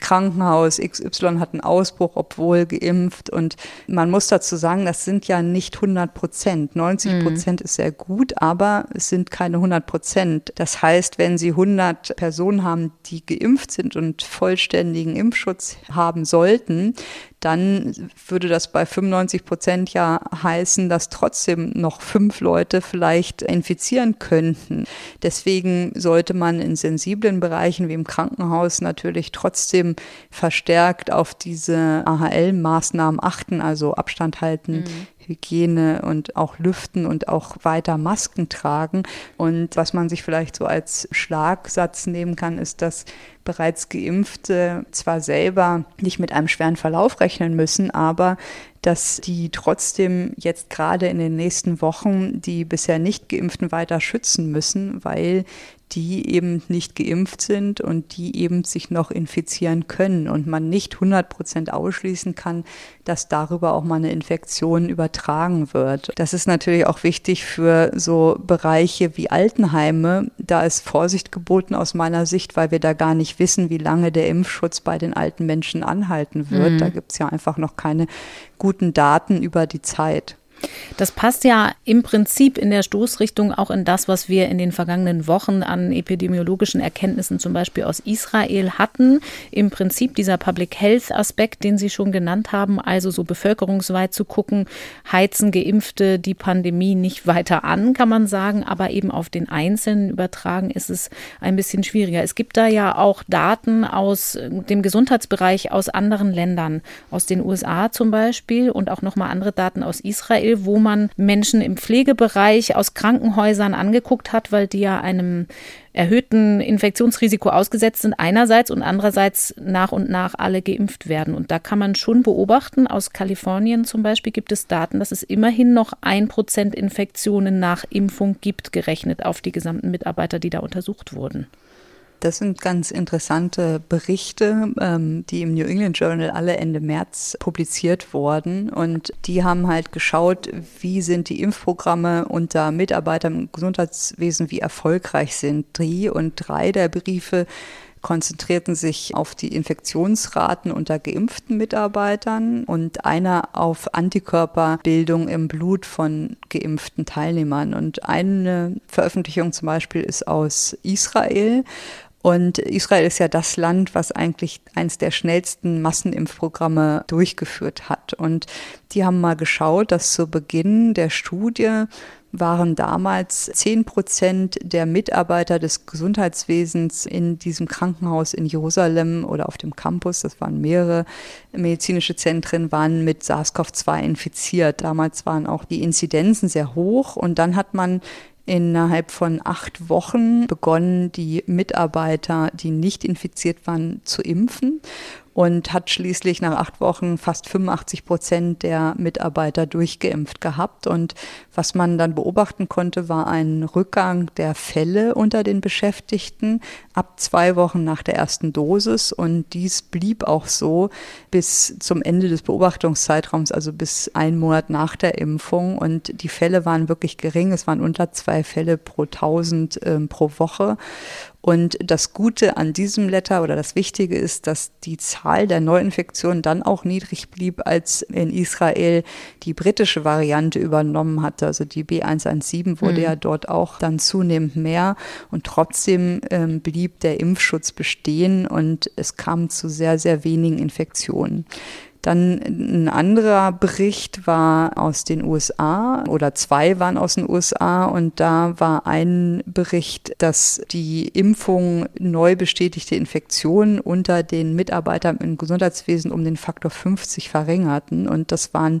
Krankenhaus XY hat einen Ausbruch, obwohl geimpft. Und man muss dazu sagen, das sind ja nicht 100 Prozent. 90 Prozent mhm. ist sehr gut, aber es sind keine 100 Prozent. Das heißt, wenn Sie 100 Personen haben, die geimpft sind und voll vollständigen Impfschutz haben sollten, dann würde das bei 95 Prozent ja heißen, dass trotzdem noch fünf Leute vielleicht infizieren könnten. Deswegen sollte man in sensiblen Bereichen wie im Krankenhaus natürlich trotzdem verstärkt auf diese AHL-Maßnahmen achten, also Abstand halten, mhm. Hygiene und auch Lüften und auch weiter Masken tragen. Und was man sich vielleicht so als Schlagsatz nehmen kann, ist, dass bereits Geimpfte zwar selber nicht mit einem schweren Verlauf rechnen müssen, aber dass die trotzdem jetzt gerade in den nächsten Wochen die bisher nicht geimpften weiter schützen müssen, weil die eben nicht geimpft sind und die eben sich noch infizieren können und man nicht 100 Prozent ausschließen kann, dass darüber auch mal eine Infektion übertragen wird. Das ist natürlich auch wichtig für so Bereiche wie Altenheime. Da ist Vorsicht geboten aus meiner Sicht, weil wir da gar nicht wissen, wie lange der Impfschutz bei den alten Menschen anhalten wird. Mhm. Da gibt es ja einfach noch keine guten Daten über die Zeit. Das passt ja im Prinzip in der Stoßrichtung auch in das, was wir in den vergangenen Wochen an epidemiologischen Erkenntnissen zum Beispiel aus Israel hatten. Im Prinzip dieser Public Health Aspekt, den Sie schon genannt haben, also so bevölkerungsweit zu gucken, heizen Geimpfte die Pandemie nicht weiter an, kann man sagen, aber eben auf den Einzelnen übertragen ist es ein bisschen schwieriger. Es gibt da ja auch Daten aus dem Gesundheitsbereich aus anderen Ländern, aus den USA zum Beispiel und auch nochmal andere Daten aus Israel Beispiel, wo man Menschen im Pflegebereich aus Krankenhäusern angeguckt hat, weil die ja einem erhöhten Infektionsrisiko ausgesetzt sind einerseits und andererseits nach und nach alle geimpft werden. Und da kann man schon beobachten, aus Kalifornien zum Beispiel gibt es Daten, dass es immerhin noch ein Prozent Infektionen nach Impfung gibt, gerechnet auf die gesamten Mitarbeiter, die da untersucht wurden. Das sind ganz interessante Berichte, ähm, die im New England Journal alle Ende März publiziert wurden. Und die haben halt geschaut, wie sind die Impfprogramme unter Mitarbeitern im Gesundheitswesen, wie erfolgreich sind die. Und drei der Briefe konzentrierten sich auf die Infektionsraten unter geimpften Mitarbeitern und einer auf Antikörperbildung im Blut von geimpften Teilnehmern. Und eine Veröffentlichung zum Beispiel ist aus Israel und Israel ist ja das Land, was eigentlich eines der schnellsten Massenimpfprogramme durchgeführt hat. Und die haben mal geschaut, dass zu Beginn der Studie waren damals zehn Prozent der Mitarbeiter des Gesundheitswesens in diesem Krankenhaus in Jerusalem oder auf dem Campus, das waren mehrere medizinische Zentren, waren mit SARS-CoV-2 infiziert. Damals waren auch die Inzidenzen sehr hoch und dann hat man innerhalb von acht Wochen begonnen, die Mitarbeiter, die nicht infiziert waren, zu impfen und hat schließlich nach acht Wochen fast 85 Prozent der Mitarbeiter durchgeimpft gehabt. Und was man dann beobachten konnte, war ein Rückgang der Fälle unter den Beschäftigten ab zwei Wochen nach der ersten Dosis. Und dies blieb auch so bis zum Ende des Beobachtungszeitraums, also bis einen Monat nach der Impfung. Und die Fälle waren wirklich gering. Es waren unter zwei Fälle pro tausend äh, pro Woche. Und das Gute an diesem Letter oder das Wichtige ist, dass die Zahl der Neuinfektionen dann auch niedrig blieb, als in Israel die britische Variante übernommen hatte. Also die B117 wurde mhm. ja dort auch dann zunehmend mehr und trotzdem ähm, blieb der Impfschutz bestehen und es kam zu sehr, sehr wenigen Infektionen. Dann ein anderer Bericht war aus den USA oder zwei waren aus den USA und da war ein Bericht, dass die Impfung neu bestätigte Infektionen unter den Mitarbeitern im Gesundheitswesen um den Faktor 50 verringerten. Und das waren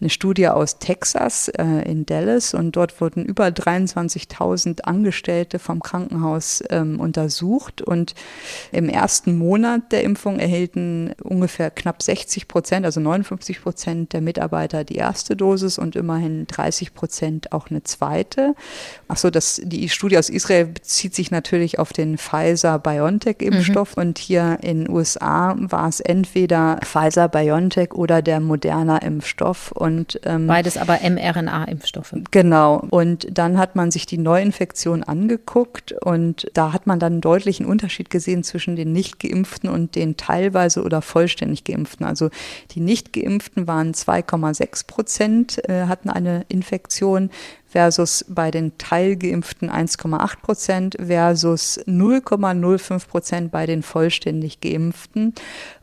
eine Studie aus Texas äh, in Dallas. Und dort wurden über 23.000 Angestellte vom Krankenhaus ähm, untersucht. Und im ersten Monat der Impfung erhielten ungefähr knapp 60 Prozent, also 59 Prozent der Mitarbeiter die erste Dosis und immerhin 30 Prozent auch eine zweite. Achso, das, die Studie aus Israel bezieht sich natürlich auf den Pfizer-BioNTech-Impfstoff mhm. und hier in den USA war es entweder Pfizer-BioNTech oder der Moderna-Impfstoff. Und, ähm, Beides aber mRNA-Impfstoffe. Genau. Und dann hat man sich die Neuinfektion angeguckt und da hat man dann einen deutlichen Unterschied gesehen zwischen den nicht geimpften und den teilweise oder vollständig geimpften. Also die nicht geimpften waren 2,6 Prozent, äh, hatten eine Infektion, versus bei den Teilgeimpften 1,8 Prozent versus 0,05 Prozent bei den vollständig Geimpften.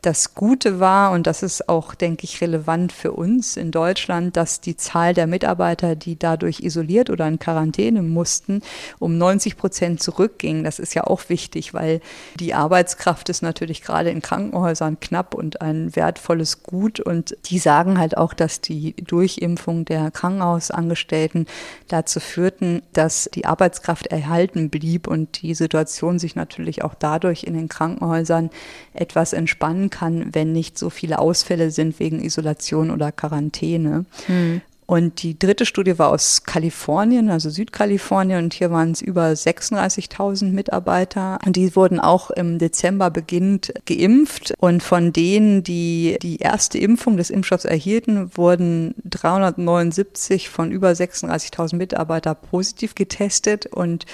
Das Gute war, und das ist auch, denke ich, relevant für uns in Deutschland, dass die Zahl der Mitarbeiter, die dadurch isoliert oder in Quarantäne mussten, um 90 Prozent zurückging. Das ist ja auch wichtig, weil die Arbeitskraft ist natürlich gerade in Krankenhäusern knapp und ein wertvolles Gut. Und die sagen halt auch, dass die Durchimpfung der Krankenhausangestellten dazu führten, dass die Arbeitskraft erhalten blieb und die Situation sich natürlich auch dadurch in den Krankenhäusern etwas entspannen kann, wenn nicht so viele Ausfälle sind wegen Isolation oder Quarantäne. Hm. Und die dritte Studie war aus Kalifornien, also Südkalifornien, und hier waren es über 36.000 Mitarbeiter. Und die wurden auch im Dezember beginnend geimpft. Und von denen, die die erste Impfung des Impfstoffs erhielten, wurden 379 von über 36.000 Mitarbeiter positiv getestet. Und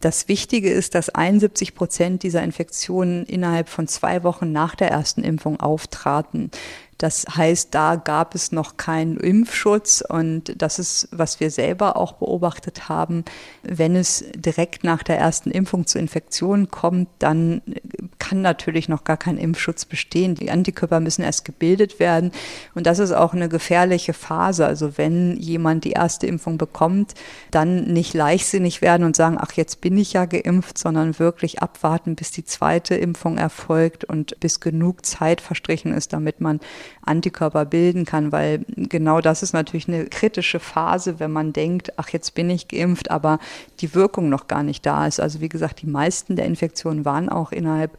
das Wichtige ist, dass 71 Prozent dieser Infektionen innerhalb von zwei Wochen nach der ersten Impfung auftraten. Das heißt, da gab es noch keinen Impfschutz und das ist, was wir selber auch beobachtet haben. Wenn es direkt nach der ersten Impfung zu Infektionen kommt, dann kann natürlich noch gar kein Impfschutz bestehen. Die Antikörper müssen erst gebildet werden und das ist auch eine gefährliche Phase. Also wenn jemand die erste Impfung bekommt, dann nicht leichtsinnig werden und sagen, ach, jetzt bin ich ja geimpft, sondern wirklich abwarten, bis die zweite Impfung erfolgt und bis genug Zeit verstrichen ist, damit man Antikörper bilden kann, weil genau das ist natürlich eine kritische Phase, wenn man denkt, ach, jetzt bin ich geimpft, aber die Wirkung noch gar nicht da ist. Also wie gesagt, die meisten der Infektionen waren auch innerhalb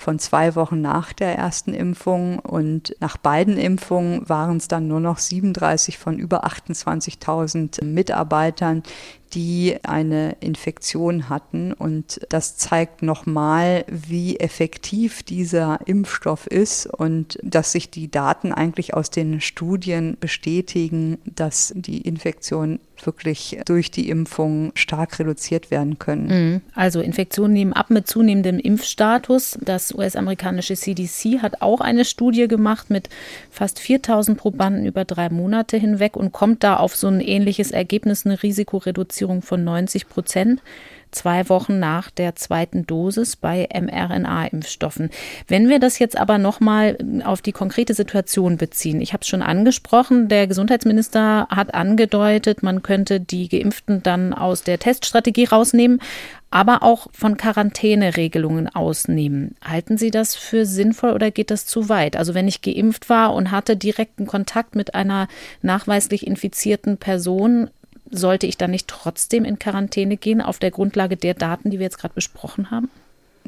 von zwei Wochen nach der ersten Impfung und nach beiden Impfungen waren es dann nur noch 37 von über 28.000 Mitarbeitern, die eine Infektion hatten. Und das zeigt nochmal, wie effektiv dieser Impfstoff ist und dass sich die Daten eigentlich aus den Studien bestätigen, dass die Infektion wirklich durch die Impfung stark reduziert werden können. Mhm. Also Infektionen nehmen ab mit zunehmendem Impfstatus. Das US-amerikanische CDC hat auch eine Studie gemacht mit fast 4000 Probanden über drei Monate hinweg und kommt da auf so ein ähnliches Ergebnis, eine Risikoreduzierung Reduzierung von 90 Prozent zwei Wochen nach der zweiten Dosis bei mRNA-Impfstoffen. Wenn wir das jetzt aber nochmal auf die konkrete Situation beziehen, ich habe es schon angesprochen, der Gesundheitsminister hat angedeutet, man könnte die Geimpften dann aus der Teststrategie rausnehmen, aber auch von Quarantäneregelungen ausnehmen. Halten Sie das für sinnvoll oder geht das zu weit? Also wenn ich geimpft war und hatte direkten Kontakt mit einer nachweislich infizierten Person, sollte ich dann nicht trotzdem in Quarantäne gehen auf der Grundlage der Daten, die wir jetzt gerade besprochen haben?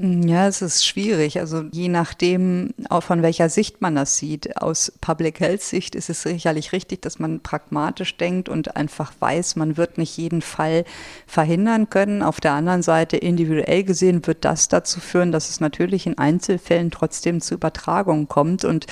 Ja, es ist schwierig. Also je nachdem, auch von welcher Sicht man das sieht. Aus Public Health Sicht ist es sicherlich richtig, dass man pragmatisch denkt und einfach weiß, man wird nicht jeden Fall verhindern können. Auf der anderen Seite individuell gesehen wird das dazu führen, dass es natürlich in Einzelfällen trotzdem zu Übertragungen kommt. Und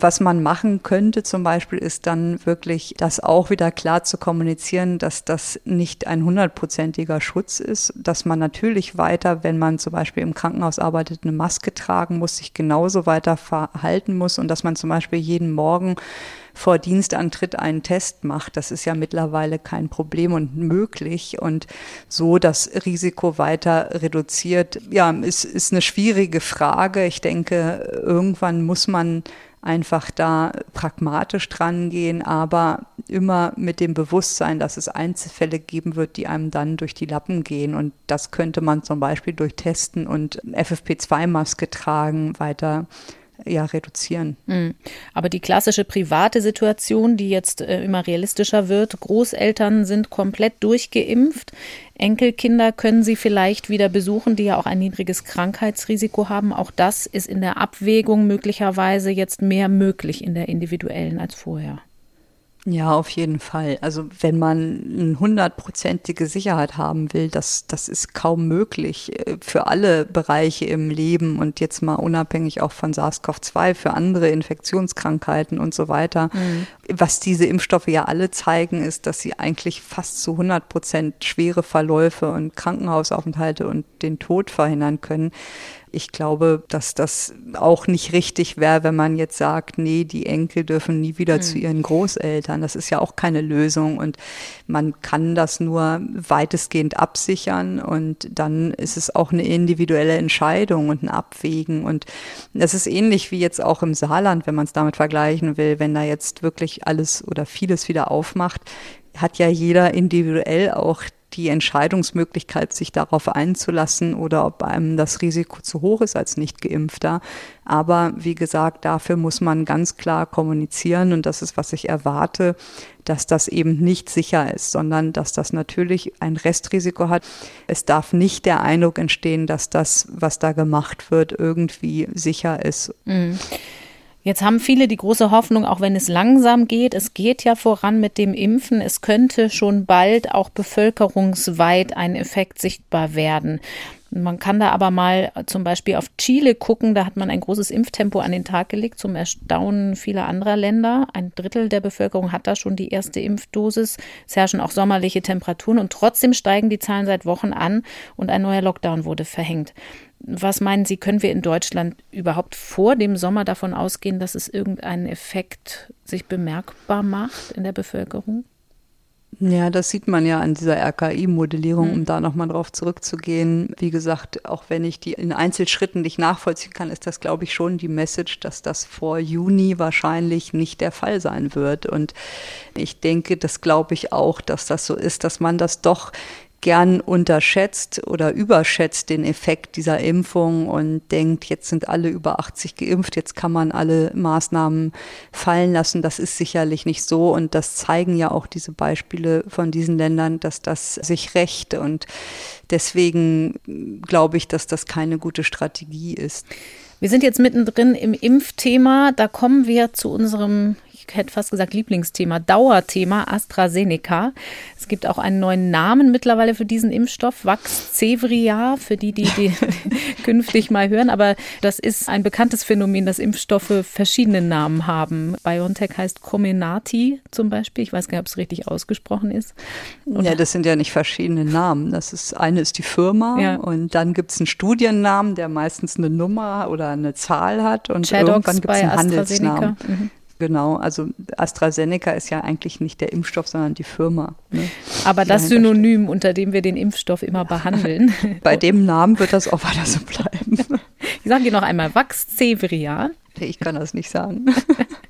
was man machen könnte zum Beispiel ist dann wirklich das auch wieder klar zu kommunizieren, dass das nicht ein hundertprozentiger Schutz ist, dass man natürlich weiter, wenn man zum Beispiel im Krankenhaus arbeitet, eine Maske tragen muss, sich genauso weiter verhalten muss und dass man zum Beispiel jeden Morgen vor Dienstantritt einen Test macht. Das ist ja mittlerweile kein Problem und möglich und so das Risiko weiter reduziert. Ja, ist, ist eine schwierige Frage. Ich denke, irgendwann muss man einfach da pragmatisch dran gehen, aber immer mit dem Bewusstsein, dass es Einzelfälle geben wird, die einem dann durch die Lappen gehen. Und das könnte man zum Beispiel durch Testen und FFP2-Maske tragen weiter ja, reduzieren. Mhm. Aber die klassische private Situation, die jetzt äh, immer realistischer wird, Großeltern sind komplett durchgeimpft, Enkelkinder können sie vielleicht wieder besuchen, die ja auch ein niedriges Krankheitsrisiko haben. Auch das ist in der Abwägung möglicherweise jetzt mehr möglich in der individuellen als vorher. Ja, auf jeden Fall. Also wenn man eine hundertprozentige Sicherheit haben will, das, das ist kaum möglich äh, für alle Bereiche im Leben und jetzt mal unabhängig auch von SARS-CoV-2, für andere Infektionskrankheiten und so weiter. Mhm. Was diese Impfstoffe ja alle zeigen, ist, dass sie eigentlich fast zu 100 Prozent schwere Verläufe und Krankenhausaufenthalte und den Tod verhindern können. Ich glaube, dass das auch nicht richtig wäre, wenn man jetzt sagt, nee, die Enkel dürfen nie wieder mhm. zu ihren Großeltern. Das ist ja auch keine Lösung und man kann das nur weitestgehend absichern und dann ist es auch eine individuelle Entscheidung und ein Abwägen und das ist ähnlich wie jetzt auch im Saarland, wenn man es damit vergleichen will, wenn da jetzt wirklich alles oder vieles wieder aufmacht, hat ja jeder individuell auch die Entscheidungsmöglichkeit, sich darauf einzulassen oder ob einem das Risiko zu hoch ist als Nicht-Geimpfter. Aber wie gesagt, dafür muss man ganz klar kommunizieren und das ist, was ich erwarte, dass das eben nicht sicher ist, sondern dass das natürlich ein Restrisiko hat. Es darf nicht der Eindruck entstehen, dass das, was da gemacht wird, irgendwie sicher ist. Mhm. Jetzt haben viele die große Hoffnung, auch wenn es langsam geht, es geht ja voran mit dem Impfen, es könnte schon bald auch bevölkerungsweit ein Effekt sichtbar werden. Man kann da aber mal zum Beispiel auf Chile gucken. Da hat man ein großes Impftempo an den Tag gelegt, zum Erstaunen vieler anderer Länder. Ein Drittel der Bevölkerung hat da schon die erste Impfdosis. Es herrschen auch sommerliche Temperaturen und trotzdem steigen die Zahlen seit Wochen an und ein neuer Lockdown wurde verhängt. Was meinen Sie, können wir in Deutschland überhaupt vor dem Sommer davon ausgehen, dass es irgendeinen Effekt sich bemerkbar macht in der Bevölkerung? Ja, das sieht man ja an dieser RKI-Modellierung, um mhm. da nochmal drauf zurückzugehen. Wie gesagt, auch wenn ich die in Einzelschritten nicht nachvollziehen kann, ist das, glaube ich, schon die Message, dass das vor Juni wahrscheinlich nicht der Fall sein wird. Und ich denke, das glaube ich auch, dass das so ist, dass man das doch gern unterschätzt oder überschätzt den Effekt dieser Impfung und denkt, jetzt sind alle über 80 geimpft, jetzt kann man alle Maßnahmen fallen lassen. Das ist sicherlich nicht so und das zeigen ja auch diese Beispiele von diesen Ländern, dass das sich rächt und deswegen glaube ich, dass das keine gute Strategie ist. Wir sind jetzt mittendrin im Impfthema. Da kommen wir zu unserem hätte fast gesagt Lieblingsthema, Dauerthema AstraZeneca. Es gibt auch einen neuen Namen mittlerweile für diesen Impfstoff, Vaxzevria, für die, die, die künftig mal hören. Aber das ist ein bekanntes Phänomen, dass Impfstoffe verschiedene Namen haben. BioNTech heißt Comenati zum Beispiel. Ich weiß gar nicht, ob es richtig ausgesprochen ist. Und ja, das sind ja nicht verschiedene Namen. Das ist, eine ist die Firma ja. und dann gibt es einen Studiennamen, der meistens eine Nummer oder eine Zahl hat und Chadox irgendwann gibt es einen Handelsnamen. Mhm. Genau, also AstraZeneca ist ja eigentlich nicht der Impfstoff, sondern die Firma. Ne, Aber das Synonym, unter dem wir den Impfstoff immer behandeln. Bei dem Namen wird das auch weiter so bleiben. Ich sage Ihnen noch einmal Vaxzevria. Ich kann das nicht sagen.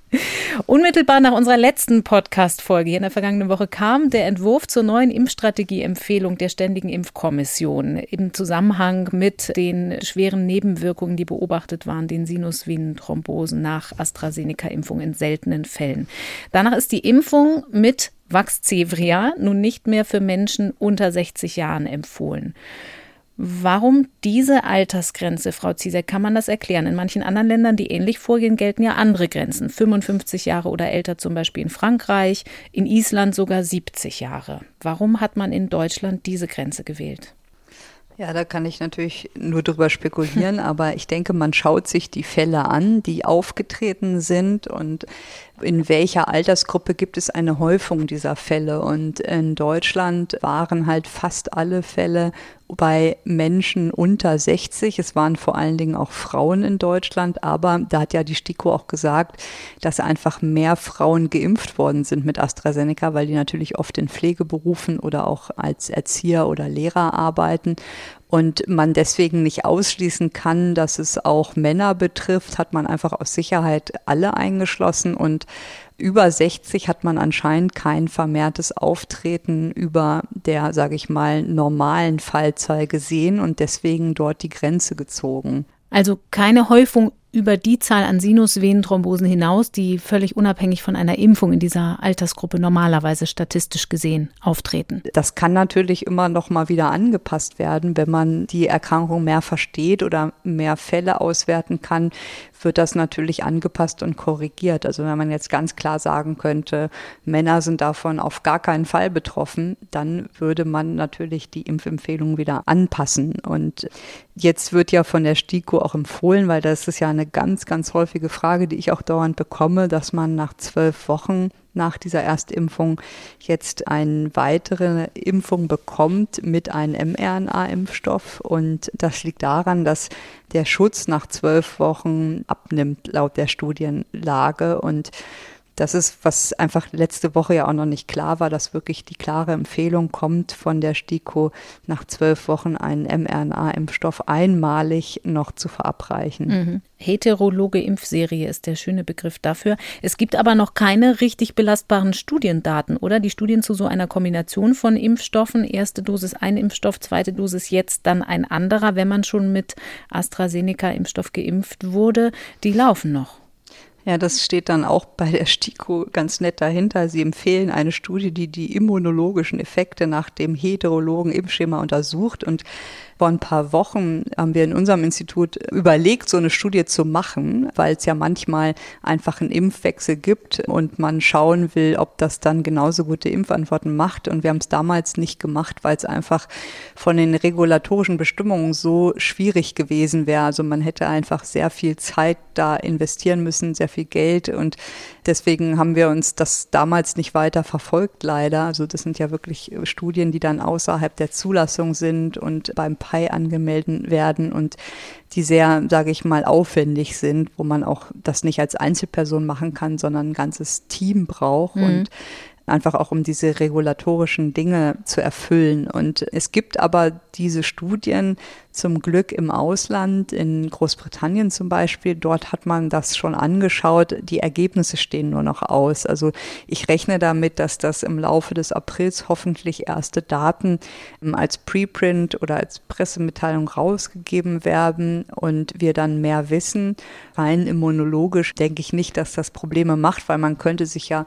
Unmittelbar nach unserer letzten Podcast-Folge in der vergangenen Woche kam der Entwurf zur neuen Impfstrategie-Empfehlung der Ständigen Impfkommission im Zusammenhang mit den schweren Nebenwirkungen, die beobachtet waren, den Sinusvenenthrombosen nach AstraZeneca-Impfung in seltenen Fällen. Danach ist die Impfung mit Vaxzevria nun nicht mehr für Menschen unter 60 Jahren empfohlen. Warum diese Altersgrenze, Frau Zieser? Kann man das erklären? In manchen anderen Ländern, die ähnlich vorgehen, gelten ja andere Grenzen. 55 Jahre oder älter zum Beispiel in Frankreich, in Island sogar 70 Jahre. Warum hat man in Deutschland diese Grenze gewählt? Ja, da kann ich natürlich nur drüber spekulieren, aber ich denke, man schaut sich die Fälle an, die aufgetreten sind und in welcher Altersgruppe gibt es eine Häufung dieser Fälle. Und in Deutschland waren halt fast alle Fälle bei Menschen unter 60. Es waren vor allen Dingen auch Frauen in Deutschland, aber da hat ja die STIKO auch gesagt, dass einfach mehr Frauen geimpft worden sind mit AstraZeneca, weil die natürlich oft in Pflegeberufen oder auch als Erzieher oder Lehrer arbeiten und man deswegen nicht ausschließen kann, dass es auch Männer betrifft, hat man einfach aus Sicherheit alle eingeschlossen und über 60 hat man anscheinend kein vermehrtes Auftreten über der, sage ich mal, normalen Fallzahl gesehen und deswegen dort die Grenze gezogen. Also keine Häufung über die Zahl an Sinusvenenthrombosen hinaus, die völlig unabhängig von einer Impfung in dieser Altersgruppe normalerweise statistisch gesehen auftreten. Das kann natürlich immer noch mal wieder angepasst werden, wenn man die Erkrankung mehr versteht oder mehr Fälle auswerten kann, wird das natürlich angepasst und korrigiert. Also wenn man jetzt ganz klar sagen könnte, Männer sind davon auf gar keinen Fall betroffen, dann würde man natürlich die Impfempfehlung wieder anpassen. Und jetzt wird ja von der STIKO auch empfohlen, weil das ist ja eine ganz, ganz häufige Frage, die ich auch dauernd bekomme, dass man nach zwölf Wochen nach dieser Erstimpfung jetzt eine weitere Impfung bekommt mit einem mRNA-Impfstoff. Und das liegt daran, dass der Schutz nach zwölf Wochen abnimmt, laut der Studienlage. Und das ist, was einfach letzte Woche ja auch noch nicht klar war, dass wirklich die klare Empfehlung kommt von der STIKO, nach zwölf Wochen einen mRNA-Impfstoff einmalig noch zu verabreichen. Mhm. Heterologe Impfserie ist der schöne Begriff dafür. Es gibt aber noch keine richtig belastbaren Studiendaten, oder? Die Studien zu so einer Kombination von Impfstoffen, erste Dosis ein Impfstoff, zweite Dosis jetzt dann ein anderer, wenn man schon mit AstraZeneca-Impfstoff geimpft wurde, die laufen noch. Ja, das steht dann auch bei der STIKO ganz nett dahinter. Sie empfehlen eine Studie, die die immunologischen Effekte nach dem heterologen Impfschema untersucht und vor ein paar Wochen haben wir in unserem Institut überlegt, so eine Studie zu machen, weil es ja manchmal einfach einen Impfwechsel gibt und man schauen will, ob das dann genauso gute Impfantworten macht. Und wir haben es damals nicht gemacht, weil es einfach von den regulatorischen Bestimmungen so schwierig gewesen wäre. Also man hätte einfach sehr viel Zeit da investieren müssen, sehr viel Geld und deswegen haben wir uns das damals nicht weiter verfolgt, leider. Also das sind ja wirklich Studien, die dann außerhalb der Zulassung sind und beim PI angemeldet werden und die sehr, sage ich mal, aufwendig sind, wo man auch das nicht als Einzelperson machen kann, sondern ein ganzes Team braucht. Mhm. Und einfach auch um diese regulatorischen Dinge zu erfüllen. Und es gibt aber diese Studien zum Glück im Ausland, in Großbritannien zum Beispiel. Dort hat man das schon angeschaut. Die Ergebnisse stehen nur noch aus. Also ich rechne damit, dass das im Laufe des Aprils hoffentlich erste Daten ähm, als Preprint oder als Pressemitteilung rausgegeben werden und wir dann mehr wissen. Rein immunologisch denke ich nicht, dass das Probleme macht, weil man könnte sich ja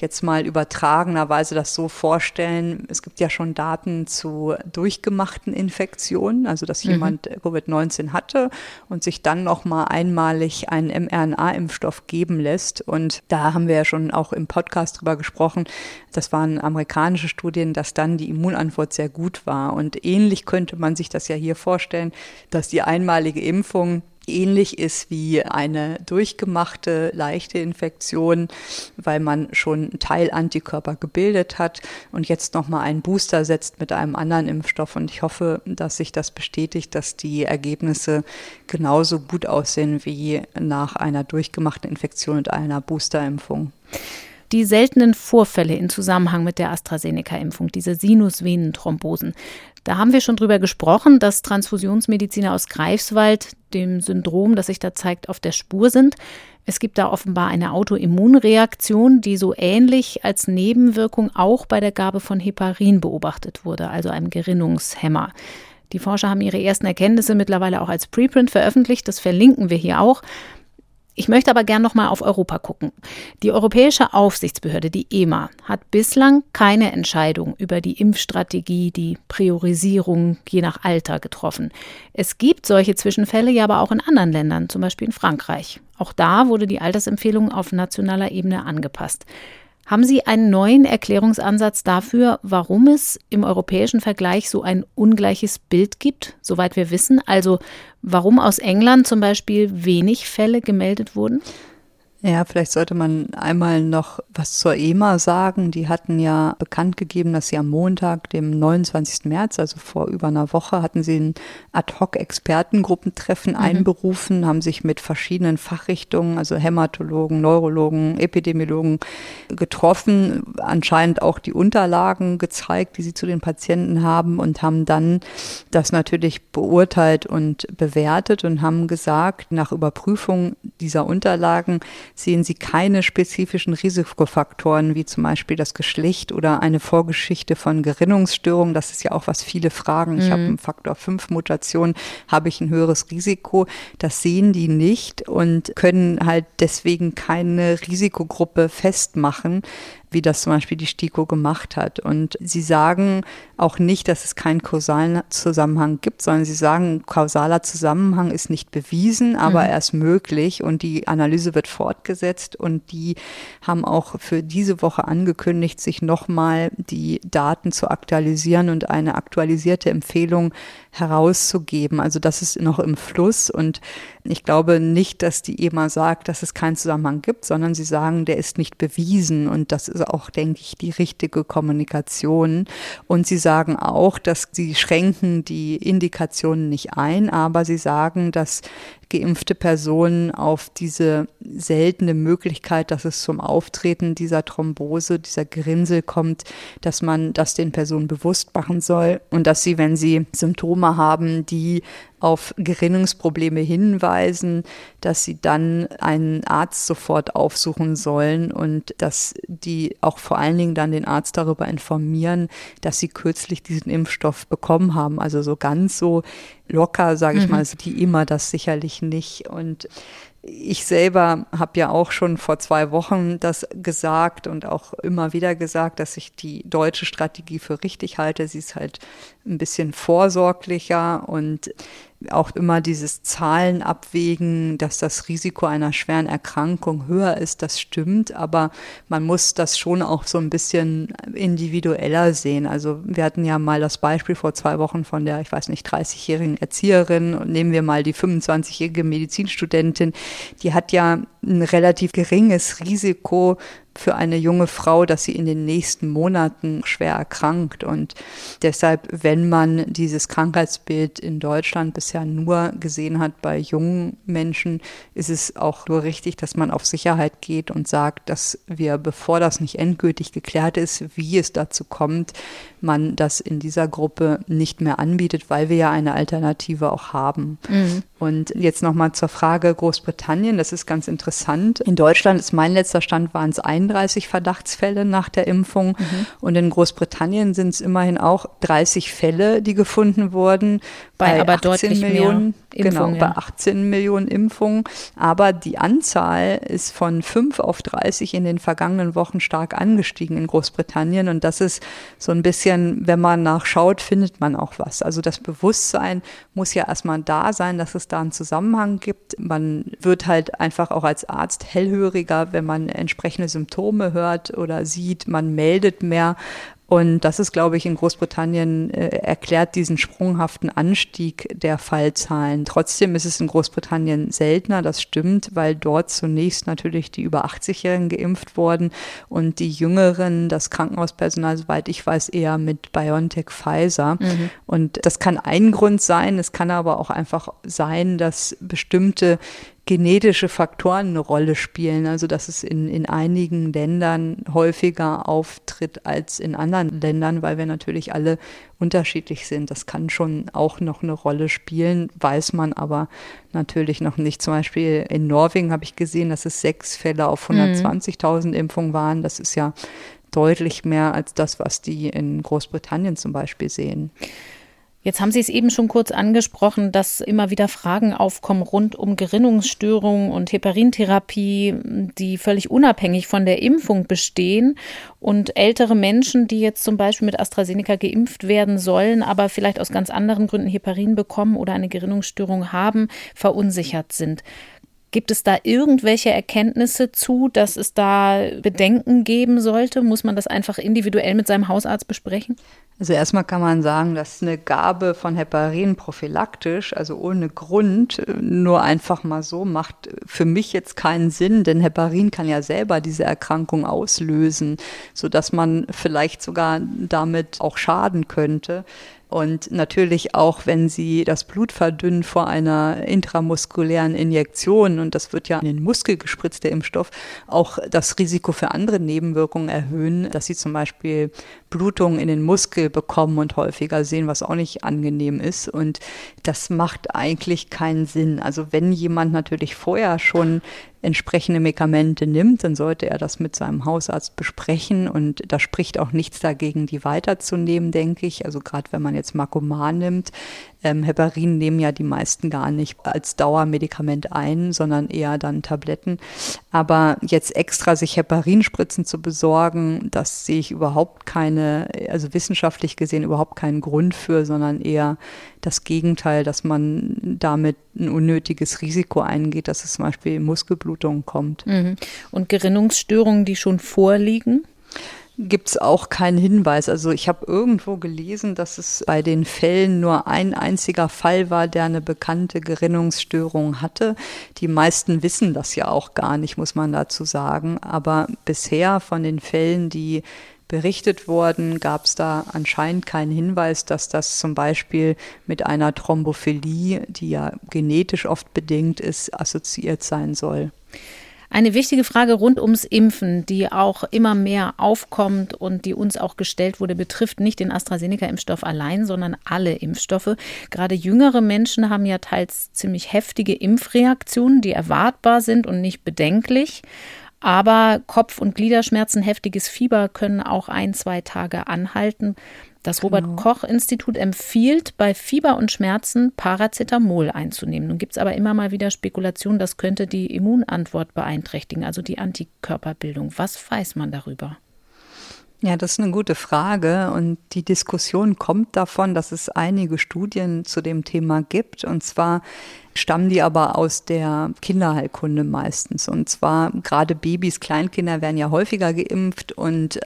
jetzt mal übertragenerweise das so vorstellen, es gibt ja schon Daten zu durchgemachten Infektionen, also dass mhm. jemand Covid-19 hatte und sich dann noch mal einmalig einen mRNA-Impfstoff geben lässt. Und da haben wir ja schon auch im Podcast drüber gesprochen. Das waren amerikanische Studien, dass dann die Immunantwort sehr gut war. Und ähnlich könnte man sich das ja hier vorstellen, dass die einmalige Impfung ähnlich ist wie eine durchgemachte leichte Infektion, weil man schon Teilantikörper gebildet hat und jetzt nochmal einen Booster setzt mit einem anderen Impfstoff. Und ich hoffe, dass sich das bestätigt, dass die Ergebnisse genauso gut aussehen wie nach einer durchgemachten Infektion und einer Boosterimpfung die seltenen Vorfälle in Zusammenhang mit der AstraZeneca-Impfung, diese Sinusvenenthrombosen. Da haben wir schon drüber gesprochen, dass Transfusionsmediziner aus Greifswald dem Syndrom, das sich da zeigt, auf der Spur sind. Es gibt da offenbar eine Autoimmunreaktion, die so ähnlich als Nebenwirkung auch bei der Gabe von Heparin beobachtet wurde, also einem Gerinnungshemmer. Die Forscher haben ihre ersten Erkenntnisse mittlerweile auch als Preprint veröffentlicht, das verlinken wir hier auch. Ich möchte aber gern noch mal auf Europa gucken. Die Europäische Aufsichtsbehörde, die EMA, hat bislang keine Entscheidung über die Impfstrategie, die Priorisierung je nach Alter getroffen. Es gibt solche Zwischenfälle ja aber auch in anderen Ländern, zum Beispiel in Frankreich. Auch da wurde die Altersempfehlung auf nationaler Ebene angepasst. Haben Sie einen neuen Erklärungsansatz dafür, warum es im europäischen Vergleich so ein ungleiches Bild gibt, soweit wir wissen? Also warum aus England zum Beispiel wenig Fälle gemeldet wurden? Ja, vielleicht sollte man einmal noch was zur EMA sagen. Die hatten ja bekannt gegeben, dass sie am Montag, dem 29. März, also vor über einer Woche, hatten sie ein Ad-Hoc-Expertengruppentreffen mhm. einberufen, haben sich mit verschiedenen Fachrichtungen, also Hämatologen, Neurologen, Epidemiologen getroffen, anscheinend auch die Unterlagen gezeigt, die sie zu den Patienten haben und haben dann das natürlich beurteilt und bewertet und haben gesagt, nach Überprüfung dieser Unterlagen, sehen sie keine spezifischen Risikofaktoren, wie zum Beispiel das Geschlecht oder eine Vorgeschichte von Gerinnungsstörungen. Das ist ja auch, was viele fragen. Ich mhm. habe einen Faktor 5 Mutation, habe ich ein höheres Risiko? Das sehen die nicht und können halt deswegen keine Risikogruppe festmachen wie das zum Beispiel die STIKO gemacht hat. Und sie sagen auch nicht, dass es keinen kausalen Zusammenhang gibt, sondern sie sagen, kausaler Zusammenhang ist nicht bewiesen, aber mhm. er ist möglich und die Analyse wird fortgesetzt und die haben auch für diese Woche angekündigt, sich nochmal die Daten zu aktualisieren und eine aktualisierte Empfehlung herauszugeben. Also das ist noch im Fluss und ich glaube nicht, dass die EMA sagt, dass es keinen Zusammenhang gibt, sondern sie sagen, der ist nicht bewiesen und das ist auch, denke ich, die richtige Kommunikation. Und sie sagen auch, dass sie schränken die Indikationen nicht ein, aber sie sagen, dass geimpfte Personen auf diese seltene Möglichkeit, dass es zum Auftreten dieser Thrombose, dieser Gerinnsel kommt, dass man das den Personen bewusst machen soll und dass sie, wenn sie Symptome haben, die auf Gerinnungsprobleme hinweisen, dass sie dann einen Arzt sofort aufsuchen sollen und dass die auch vor allen Dingen dann den Arzt darüber informieren, dass sie kürzlich diesen Impfstoff bekommen haben. Also so ganz so locker, sage ich mhm. mal, ist die immer das sicherlich nicht. Und ich selber habe ja auch schon vor zwei Wochen das gesagt und auch immer wieder gesagt, dass ich die deutsche Strategie für richtig halte. Sie ist halt ein bisschen vorsorglicher und auch immer dieses Zahlen abwägen, dass das Risiko einer schweren Erkrankung höher ist, das stimmt, aber man muss das schon auch so ein bisschen individueller sehen. Also wir hatten ja mal das Beispiel vor zwei Wochen von der, ich weiß nicht, 30-jährigen Erzieherin und nehmen wir mal die 25-jährige Medizinstudentin, die hat ja ein relativ geringes Risiko für eine junge Frau, dass sie in den nächsten Monaten schwer erkrankt. Und deshalb, wenn man dieses Krankheitsbild in Deutschland bisher nur gesehen hat bei jungen Menschen, ist es auch nur richtig, dass man auf Sicherheit geht und sagt, dass wir, bevor das nicht endgültig geklärt ist, wie es dazu kommt, man das in dieser Gruppe nicht mehr anbietet, weil wir ja eine Alternative auch haben. Mhm. Und jetzt nochmal zur Frage Großbritannien. Das ist ganz interessant. In Deutschland ist mein letzter Stand, waren es 31 Verdachtsfälle nach der Impfung. Mhm. Und in Großbritannien sind es immerhin auch 30 Fälle, die gefunden wurden. Bei, bei aber deutlich Millionen, mehr Impfungen. Genau, bei 18 Millionen Impfungen. Aber die Anzahl ist von 5 auf 30 in den vergangenen Wochen stark angestiegen in Großbritannien. Und das ist so ein bisschen, wenn man nachschaut, findet man auch was. Also das Bewusstsein muss ja erstmal da sein, dass es da einen Zusammenhang gibt. Man wird halt einfach auch als Arzt hellhöriger, wenn man entsprechende Symptome hört oder sieht. Man meldet mehr und das ist, glaube ich, in Großbritannien äh, erklärt diesen sprunghaften Anstieg der Fallzahlen. Trotzdem ist es in Großbritannien seltener, das stimmt, weil dort zunächst natürlich die über 80-Jährigen geimpft wurden und die Jüngeren, das Krankenhauspersonal, soweit ich weiß, eher mit BioNTech Pfizer. Mhm. Und das kann ein Grund sein. Es kann aber auch einfach sein, dass bestimmte genetische Faktoren eine Rolle spielen, also dass es in, in einigen Ländern häufiger auftritt als in anderen Ländern, weil wir natürlich alle unterschiedlich sind. Das kann schon auch noch eine Rolle spielen, weiß man aber natürlich noch nicht. Zum Beispiel in Norwegen habe ich gesehen, dass es sechs Fälle auf 120.000 mhm. Impfungen waren. Das ist ja deutlich mehr als das, was die in Großbritannien zum Beispiel sehen. Jetzt haben Sie es eben schon kurz angesprochen, dass immer wieder Fragen aufkommen rund um Gerinnungsstörungen und Heparintherapie, die völlig unabhängig von der Impfung bestehen. Und ältere Menschen, die jetzt zum Beispiel mit AstraZeneca geimpft werden sollen, aber vielleicht aus ganz anderen Gründen Heparin bekommen oder eine Gerinnungsstörung haben, verunsichert sind. Gibt es da irgendwelche Erkenntnisse zu, dass es da Bedenken geben sollte? Muss man das einfach individuell mit seinem Hausarzt besprechen? Also erstmal kann man sagen, dass eine Gabe von Heparin prophylaktisch, also ohne Grund, nur einfach mal so macht für mich jetzt keinen Sinn, denn Heparin kann ja selber diese Erkrankung auslösen, sodass man vielleicht sogar damit auch schaden könnte. Und natürlich auch, wenn sie das Blut verdünnen vor einer intramuskulären Injektion, und das wird ja in den Muskel gespritzt, der Impfstoff, auch das Risiko für andere Nebenwirkungen erhöhen, dass sie zum Beispiel Blutungen in den Muskel bekommen und häufiger sehen, was auch nicht angenehm ist. Und das macht eigentlich keinen Sinn. Also wenn jemand natürlich vorher schon entsprechende Medikamente nimmt, dann sollte er das mit seinem Hausarzt besprechen und da spricht auch nichts dagegen, die weiterzunehmen, denke ich. Also gerade wenn man jetzt Makoman nimmt, ähm, Heparin nehmen ja die meisten gar nicht als Dauermedikament ein, sondern eher dann Tabletten. Aber jetzt extra sich Heparinspritzen zu besorgen, das sehe ich überhaupt keine, also wissenschaftlich gesehen überhaupt keinen Grund für, sondern eher das Gegenteil, dass man damit ein unnötiges Risiko eingeht, dass es zum Beispiel Muskelblutungen kommt. Mhm. Und Gerinnungsstörungen, die schon vorliegen? gibt es auch keinen Hinweis. Also ich habe irgendwo gelesen, dass es bei den Fällen nur ein einziger Fall war, der eine bekannte Gerinnungsstörung hatte. Die meisten wissen das ja auch gar nicht, muss man dazu sagen. Aber bisher von den Fällen, die berichtet wurden, gab es da anscheinend keinen Hinweis, dass das zum Beispiel mit einer Thrombophilie, die ja genetisch oft bedingt ist, assoziiert sein soll. Eine wichtige Frage rund ums Impfen, die auch immer mehr aufkommt und die uns auch gestellt wurde, betrifft nicht den AstraZeneca-Impfstoff allein, sondern alle Impfstoffe. Gerade jüngere Menschen haben ja teils ziemlich heftige Impfreaktionen, die erwartbar sind und nicht bedenklich. Aber Kopf- und Gliederschmerzen, heftiges Fieber können auch ein, zwei Tage anhalten. Das Robert genau. Koch Institut empfiehlt, bei Fieber und Schmerzen Paracetamol einzunehmen. Nun gibt es aber immer mal wieder Spekulationen, das könnte die Immunantwort beeinträchtigen, also die Antikörperbildung. Was weiß man darüber? Ja, das ist eine gute Frage. Und die Diskussion kommt davon, dass es einige Studien zu dem Thema gibt. Und zwar stammen die aber aus der Kinderheilkunde meistens. Und zwar gerade Babys, Kleinkinder werden ja häufiger geimpft und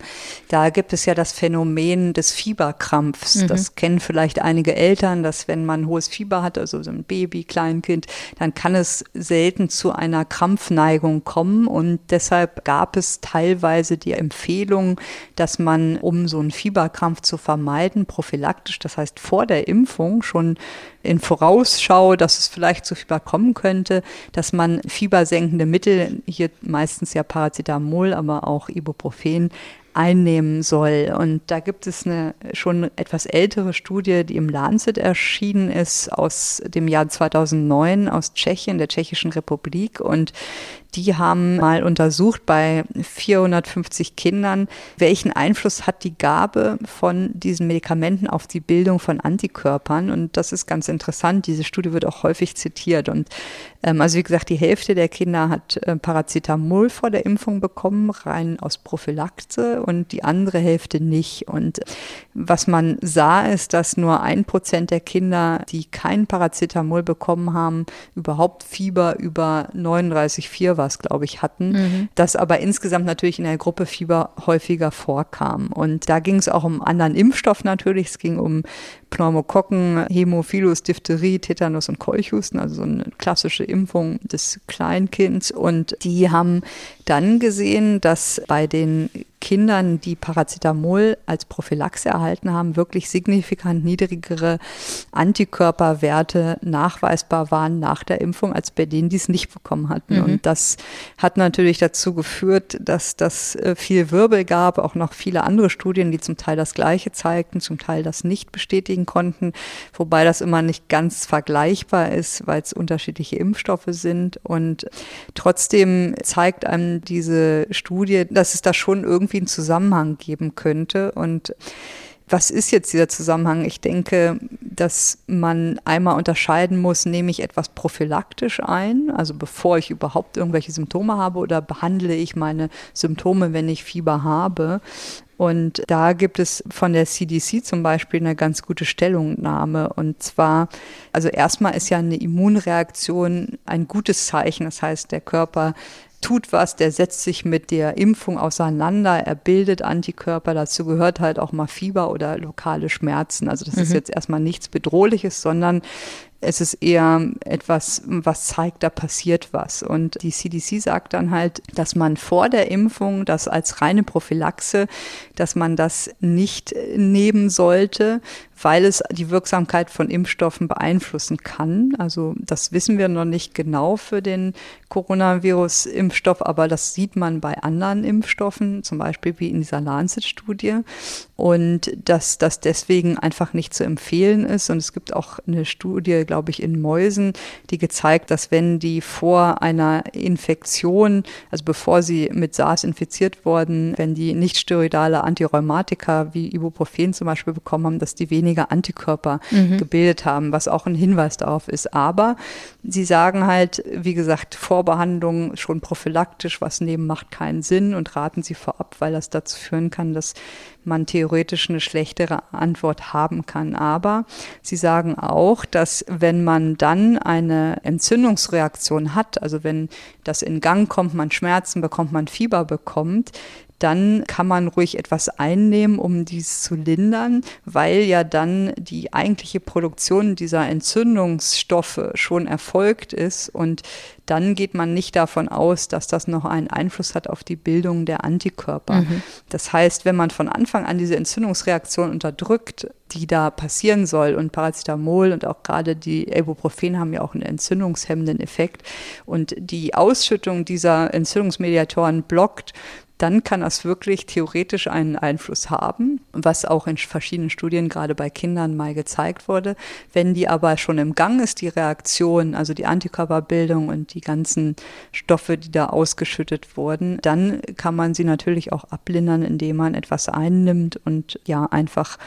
da gibt es ja das Phänomen des Fieberkrampfs. Mhm. Das kennen vielleicht einige Eltern, dass wenn man hohes Fieber hat, also so ein Baby, Kleinkind, dann kann es selten zu einer Krampfneigung kommen und deshalb gab es teilweise die Empfehlung, dass man, um so einen Fieberkrampf zu vermeiden, prophylaktisch, das heißt vor der Impfung schon in Vorausschau, dass es vielleicht zu Fieber kommen könnte, dass man fiebersenkende Mittel, hier meistens ja Paracetamol, aber auch Ibuprofen, einnehmen soll. Und da gibt es eine schon etwas ältere Studie, die im Lancet erschienen ist aus dem Jahr 2009 aus Tschechien, der Tschechischen Republik. Und die haben mal untersucht bei 450 Kindern, welchen Einfluss hat die Gabe von diesen Medikamenten auf die Bildung von Antikörpern. Und das ist ganz interessant. Diese Studie wird auch häufig zitiert. Und ähm, also wie gesagt, die Hälfte der Kinder hat äh, Paracetamol vor der Impfung bekommen, rein aus Prophylaxe und die andere Hälfte nicht. Und was man sah, ist, dass nur ein Prozent der Kinder, die kein Paracetamol bekommen haben, überhaupt Fieber über 39,4 war es, glaube ich, hatten. Mhm. Das aber insgesamt natürlich in der Gruppe Fieber häufiger vorkam. Und da ging es auch um anderen Impfstoff natürlich. Es ging um Pneumokokken, Hämophilus, Diphtherie, Tetanus und Keuchhusten, also so eine klassische Impfung des Kleinkinds. Und die haben dann gesehen, dass bei den Kindern, die Paracetamol als Prophylaxe erhalten haben, wirklich signifikant niedrigere Antikörperwerte nachweisbar waren nach der Impfung, als bei denen, die es nicht bekommen hatten. Mhm. Und das hat natürlich dazu geführt, dass das äh, viel Wirbel gab, auch noch viele andere Studien, die zum Teil das Gleiche zeigten, zum Teil das nicht bestätigen konnten, wobei das immer nicht ganz vergleichbar ist, weil es unterschiedliche Impfstoffe sind. Und trotzdem zeigt einem diese Studie, dass es da schon irgendwie einen Zusammenhang geben könnte. Und Was ist jetzt dieser Zusammenhang? Ich denke, dass man einmal unterscheiden muss, nehme ich etwas prophylaktisch ein, also bevor ich überhaupt irgendwelche Symptome habe oder behandle ich meine Symptome, wenn ich Fieber habe. Und da gibt es von der CDC zum Beispiel eine ganz gute Stellungnahme. Und zwar, also erstmal ist ja eine Immunreaktion ein gutes Zeichen. Das heißt, der Körper tut was, der setzt sich mit der Impfung auseinander, er bildet Antikörper, dazu gehört halt auch mal Fieber oder lokale Schmerzen. Also das mhm. ist jetzt erstmal nichts Bedrohliches, sondern es ist eher etwas, was zeigt, da passiert was. Und die CDC sagt dann halt, dass man vor der Impfung das als reine Prophylaxe, dass man das nicht nehmen sollte, weil es die Wirksamkeit von Impfstoffen beeinflussen kann. Also das wissen wir noch nicht genau für den Coronavirus-Impfstoff, aber das sieht man bei anderen Impfstoffen, zum Beispiel wie in dieser Lancet-Studie. Und dass das deswegen einfach nicht zu empfehlen ist. Und es gibt auch eine Studie, glaube ich, in Mäusen, die gezeigt, dass wenn die vor einer Infektion, also bevor sie mit SARS infiziert wurden, wenn die nicht steroidale Antirheumatika wie Ibuprofen zum Beispiel bekommen haben, dass die weniger Antikörper mhm. gebildet haben, was auch ein Hinweis darauf ist. Aber sie sagen halt, wie gesagt, Vorbehandlung schon prophylaktisch, was nehmen macht keinen Sinn und raten sie vorab, weil das dazu führen kann, dass man theoretisch eine schlechtere Antwort haben kann. Aber sie sagen auch, dass wenn man dann eine Entzündungsreaktion hat, also wenn das in Gang kommt, man Schmerzen bekommt, man Fieber bekommt, dann kann man ruhig etwas einnehmen, um dies zu lindern, weil ja dann die eigentliche Produktion dieser Entzündungsstoffe schon erfolgt ist und dann geht man nicht davon aus, dass das noch einen Einfluss hat auf die Bildung der Antikörper. Mhm. Das heißt, wenn man von Anfang an diese Entzündungsreaktion unterdrückt, die da passieren soll und Paracetamol und auch gerade die Ibuprofen haben ja auch einen entzündungshemmenden Effekt und die Ausschüttung dieser Entzündungsmediatoren blockt, dann kann das wirklich theoretisch einen Einfluss haben, was auch in verschiedenen Studien gerade bei Kindern mal gezeigt wurde. Wenn die aber schon im Gang ist, die Reaktion, also die Antikörperbildung und die ganzen Stoffe, die da ausgeschüttet wurden, dann kann man sie natürlich auch ablindern, indem man etwas einnimmt und ja einfach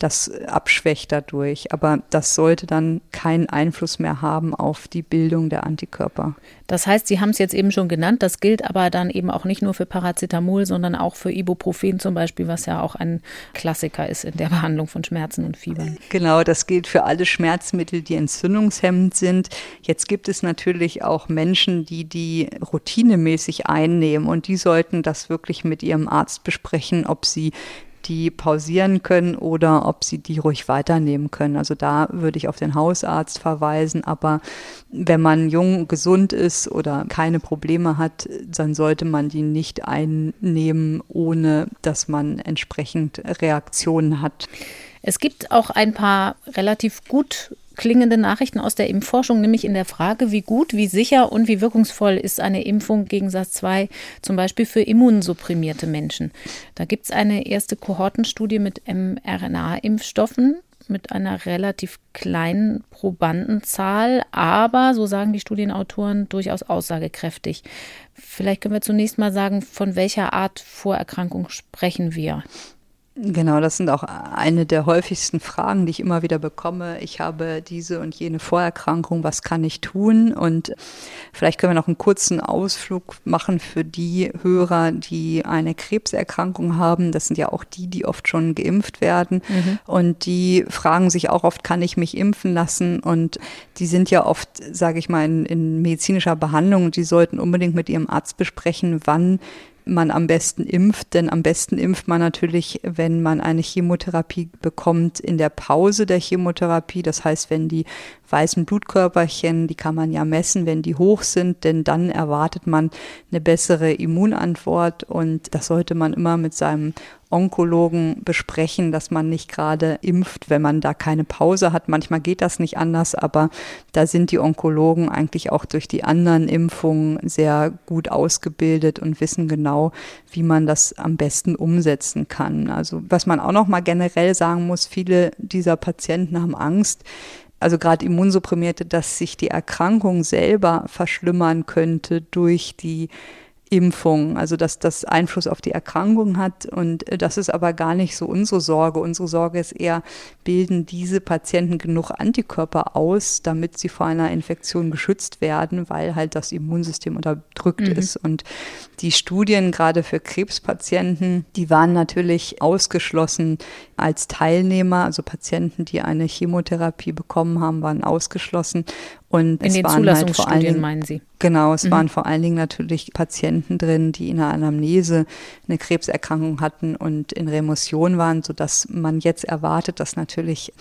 das abschwächt dadurch. Aber das sollte dann keinen Einfluss mehr haben auf die Bildung der Antikörper. Das heißt, Sie haben es jetzt eben schon genannt, das gilt aber dann eben auch nicht nur für Paracetamol, sondern auch für Ibuprofen zum Beispiel, was ja auch ein Klassiker ist in der Behandlung von Schmerzen und Fiebern. Genau, das gilt für alle Schmerzmittel, die entzündungshemmend sind. Jetzt gibt es natürlich auch Menschen, die die routinemäßig einnehmen und die sollten das wirklich mit ihrem Arzt besprechen, ob sie die pausieren können oder ob sie die ruhig weiternehmen können. Also da würde ich auf den Hausarzt verweisen. Aber wenn man jung, gesund ist oder keine Probleme hat, dann sollte man die nicht einnehmen, ohne dass man entsprechend Reaktionen hat. Es gibt auch ein paar relativ gut klingende Nachrichten aus der Impfforschung, nämlich in der Frage, wie gut, wie sicher und wie wirkungsvoll ist eine Impfung gegen SARS-2 zum Beispiel für immunsupprimierte Menschen. Da gibt es eine erste Kohortenstudie mit mRNA-Impfstoffen mit einer relativ kleinen Probandenzahl, aber, so sagen die Studienautoren, durchaus aussagekräftig. Vielleicht können wir zunächst mal sagen, von welcher Art Vorerkrankung sprechen wir? Genau, das sind auch eine der häufigsten Fragen, die ich immer wieder bekomme. Ich habe diese und jene Vorerkrankung, was kann ich tun? Und vielleicht können wir noch einen kurzen Ausflug machen für die Hörer, die eine Krebserkrankung haben. Das sind ja auch die, die oft schon geimpft werden. Mhm. Und die fragen sich auch oft, kann ich mich impfen lassen? Und die sind ja oft, sage ich mal, in, in medizinischer Behandlung und die sollten unbedingt mit ihrem Arzt besprechen, wann man am besten impft, denn am besten impft man natürlich, wenn man eine Chemotherapie bekommt in der Pause der Chemotherapie. Das heißt, wenn die weißen Blutkörperchen, die kann man ja messen, wenn die hoch sind, denn dann erwartet man eine bessere Immunantwort und das sollte man immer mit seinem Onkologen besprechen, dass man nicht gerade impft, wenn man da keine Pause hat. Manchmal geht das nicht anders, aber da sind die Onkologen eigentlich auch durch die anderen Impfungen sehr gut ausgebildet und wissen genau, wie man das am besten umsetzen kann. Also was man auch noch mal generell sagen muss, viele dieser Patienten haben Angst, also gerade Immunsupprimierte, dass sich die Erkrankung selber verschlimmern könnte durch die Impfung, also dass das Einfluss auf die Erkrankung hat. Und das ist aber gar nicht so unsere Sorge. Unsere Sorge ist eher, bilden diese Patienten genug Antikörper aus, damit sie vor einer Infektion geschützt werden, weil halt das Immunsystem unterdrückt mhm. ist. Und die Studien gerade für Krebspatienten, die waren natürlich ausgeschlossen als Teilnehmer, also Patienten, die eine Chemotherapie bekommen haben, waren ausgeschlossen. Und in den waren Zulassungsstudien halt vor allen meinen Sie? Genau, es mhm. waren vor allen Dingen natürlich Patienten drin, die in der Anamnese eine Krebserkrankung hatten und in Remission waren, sodass man jetzt erwartet, dass natürlich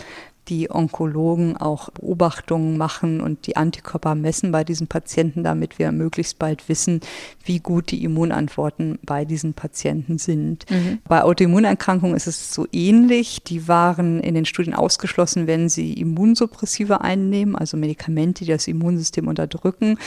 die Onkologen auch Beobachtungen machen und die Antikörper messen bei diesen Patienten, damit wir möglichst bald wissen, wie gut die Immunantworten bei diesen Patienten sind. Mhm. Bei Autoimmunerkrankungen ist es so ähnlich. Die waren in den Studien ausgeschlossen, wenn sie Immunsuppressive einnehmen, also Medikamente, die das Immunsystem unterdrücken.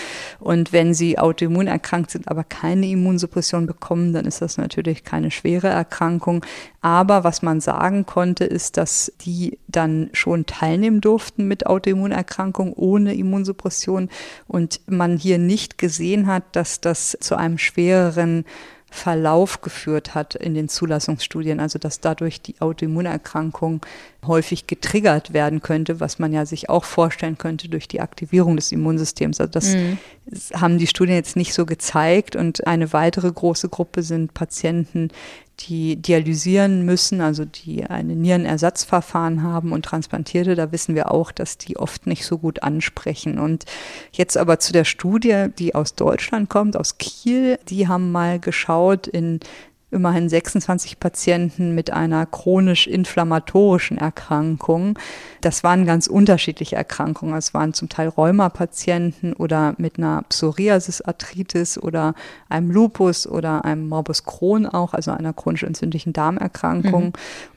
Und wenn sie autoimmun erkrankt sind, aber keine Immunsuppression bekommen, dann ist das natürlich keine schwere Erkrankung. Aber was man sagen konnte, ist, dass die dann schon teilnehmen durften mit Autoimmunerkrankung ohne Immunsuppression und man hier nicht gesehen hat, dass das zu einem schwereren Verlauf geführt hat in den Zulassungsstudien, also dass dadurch die Autoimmunerkrankung häufig getriggert werden könnte, was man ja sich auch vorstellen könnte durch die Aktivierung des Immunsystems. Also das mhm. haben die Studien jetzt nicht so gezeigt und eine weitere große Gruppe sind Patienten, die dialysieren müssen, also die ein Nierenersatzverfahren haben und Transplantierte, da wissen wir auch, dass die oft nicht so gut ansprechen. Und jetzt aber zu der Studie, die aus Deutschland kommt, aus Kiel, die haben mal geschaut in immerhin 26 Patienten mit einer chronisch inflammatorischen Erkrankung. Das waren ganz unterschiedliche Erkrankungen. Es waren zum Teil Rheumapatienten oder mit einer Psoriasis-Arthritis oder einem Lupus oder einem Morbus Crohn auch, also einer chronisch entzündlichen Darmerkrankung. Mhm.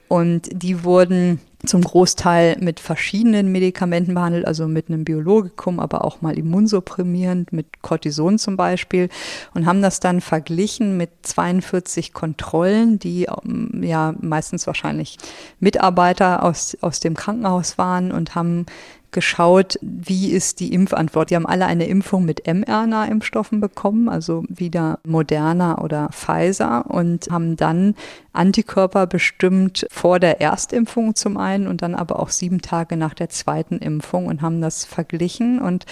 Und die wurden zum Großteil mit verschiedenen Medikamenten behandelt, also mit einem Biologikum, aber auch mal immunsupprimierend, mit Cortison zum Beispiel, und haben das dann verglichen mit 42 Kontrollen, die ähm, ja meistens wahrscheinlich Mitarbeiter aus, aus dem Krankenhaus waren und haben geschaut, wie ist die Impfantwort. Die haben alle eine Impfung mit mRNA-Impfstoffen bekommen, also wieder Moderna oder Pfizer und haben dann Antikörper bestimmt vor der Erstimpfung zum einen und dann aber auch sieben Tage nach der zweiten Impfung und haben das verglichen und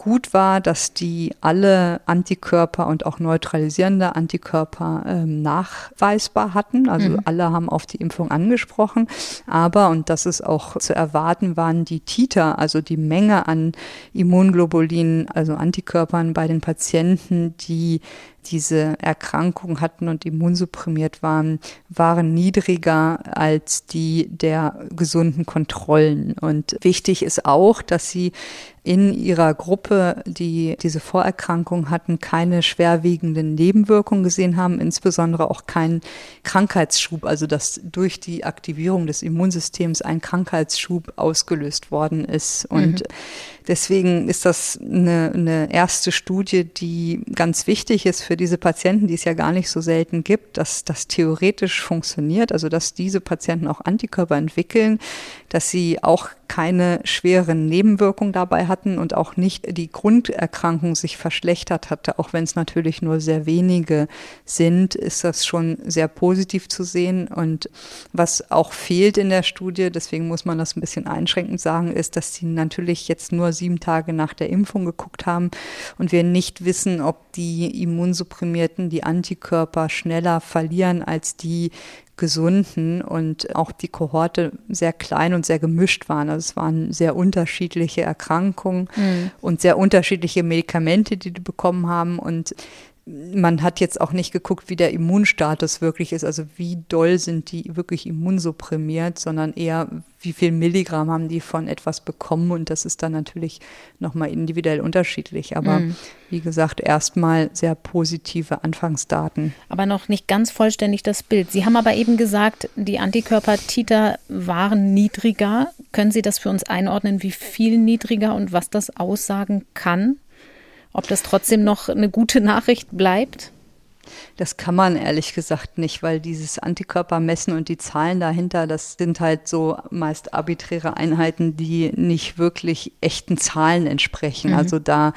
gut war, dass die alle Antikörper und auch neutralisierende Antikörper ähm, nachweisbar hatten. Also mhm. alle haben auf die Impfung angesprochen. Aber, und das ist auch zu erwarten, waren die Titer, also die Menge an Immunglobulinen, also Antikörpern bei den Patienten, die diese Erkrankung hatten und immunsupprimiert waren, waren niedriger als die der gesunden Kontrollen. Und wichtig ist auch, dass sie in ihrer Gruppe, die diese Vorerkrankung hatten, keine schwerwiegenden Nebenwirkungen gesehen haben, insbesondere auch keinen Krankheitsschub, also dass durch die Aktivierung des Immunsystems ein Krankheitsschub ausgelöst worden ist. Und mhm. Deswegen ist das eine, eine erste Studie, die ganz wichtig ist für diese Patienten, die es ja gar nicht so selten gibt, dass das theoretisch funktioniert, also dass diese Patienten auch Antikörper entwickeln, dass sie auch keine schweren Nebenwirkungen dabei hatten und auch nicht die Grunderkrankung sich verschlechtert hatte, auch wenn es natürlich nur sehr wenige sind, ist das schon sehr positiv zu sehen. Und was auch fehlt in der Studie, deswegen muss man das ein bisschen einschränkend sagen, ist, dass sie natürlich jetzt nur sieben Tage nach der Impfung geguckt haben und wir nicht wissen, ob die Immunsupprimierten die Antikörper schneller verlieren als die Gesunden und auch die Kohorte sehr klein und sehr gemischt waren. Also es waren sehr unterschiedliche Erkrankungen mhm. und sehr unterschiedliche Medikamente, die die bekommen haben und man hat jetzt auch nicht geguckt, wie der Immunstatus wirklich ist, also wie doll sind die wirklich immunsupprimiert, sondern eher, wie viel Milligramm haben die von etwas bekommen und das ist dann natürlich nochmal individuell unterschiedlich. Aber mhm. wie gesagt, erstmal sehr positive Anfangsdaten. Aber noch nicht ganz vollständig das Bild. Sie haben aber eben gesagt, die Antikörpertiter waren niedriger. Können Sie das für uns einordnen, wie viel niedriger und was das aussagen kann? Ob das trotzdem noch eine gute Nachricht bleibt? Das kann man ehrlich gesagt nicht, weil dieses Antikörpermessen und die Zahlen dahinter, das sind halt so meist arbiträre Einheiten, die nicht wirklich echten Zahlen entsprechen. Mhm. Also da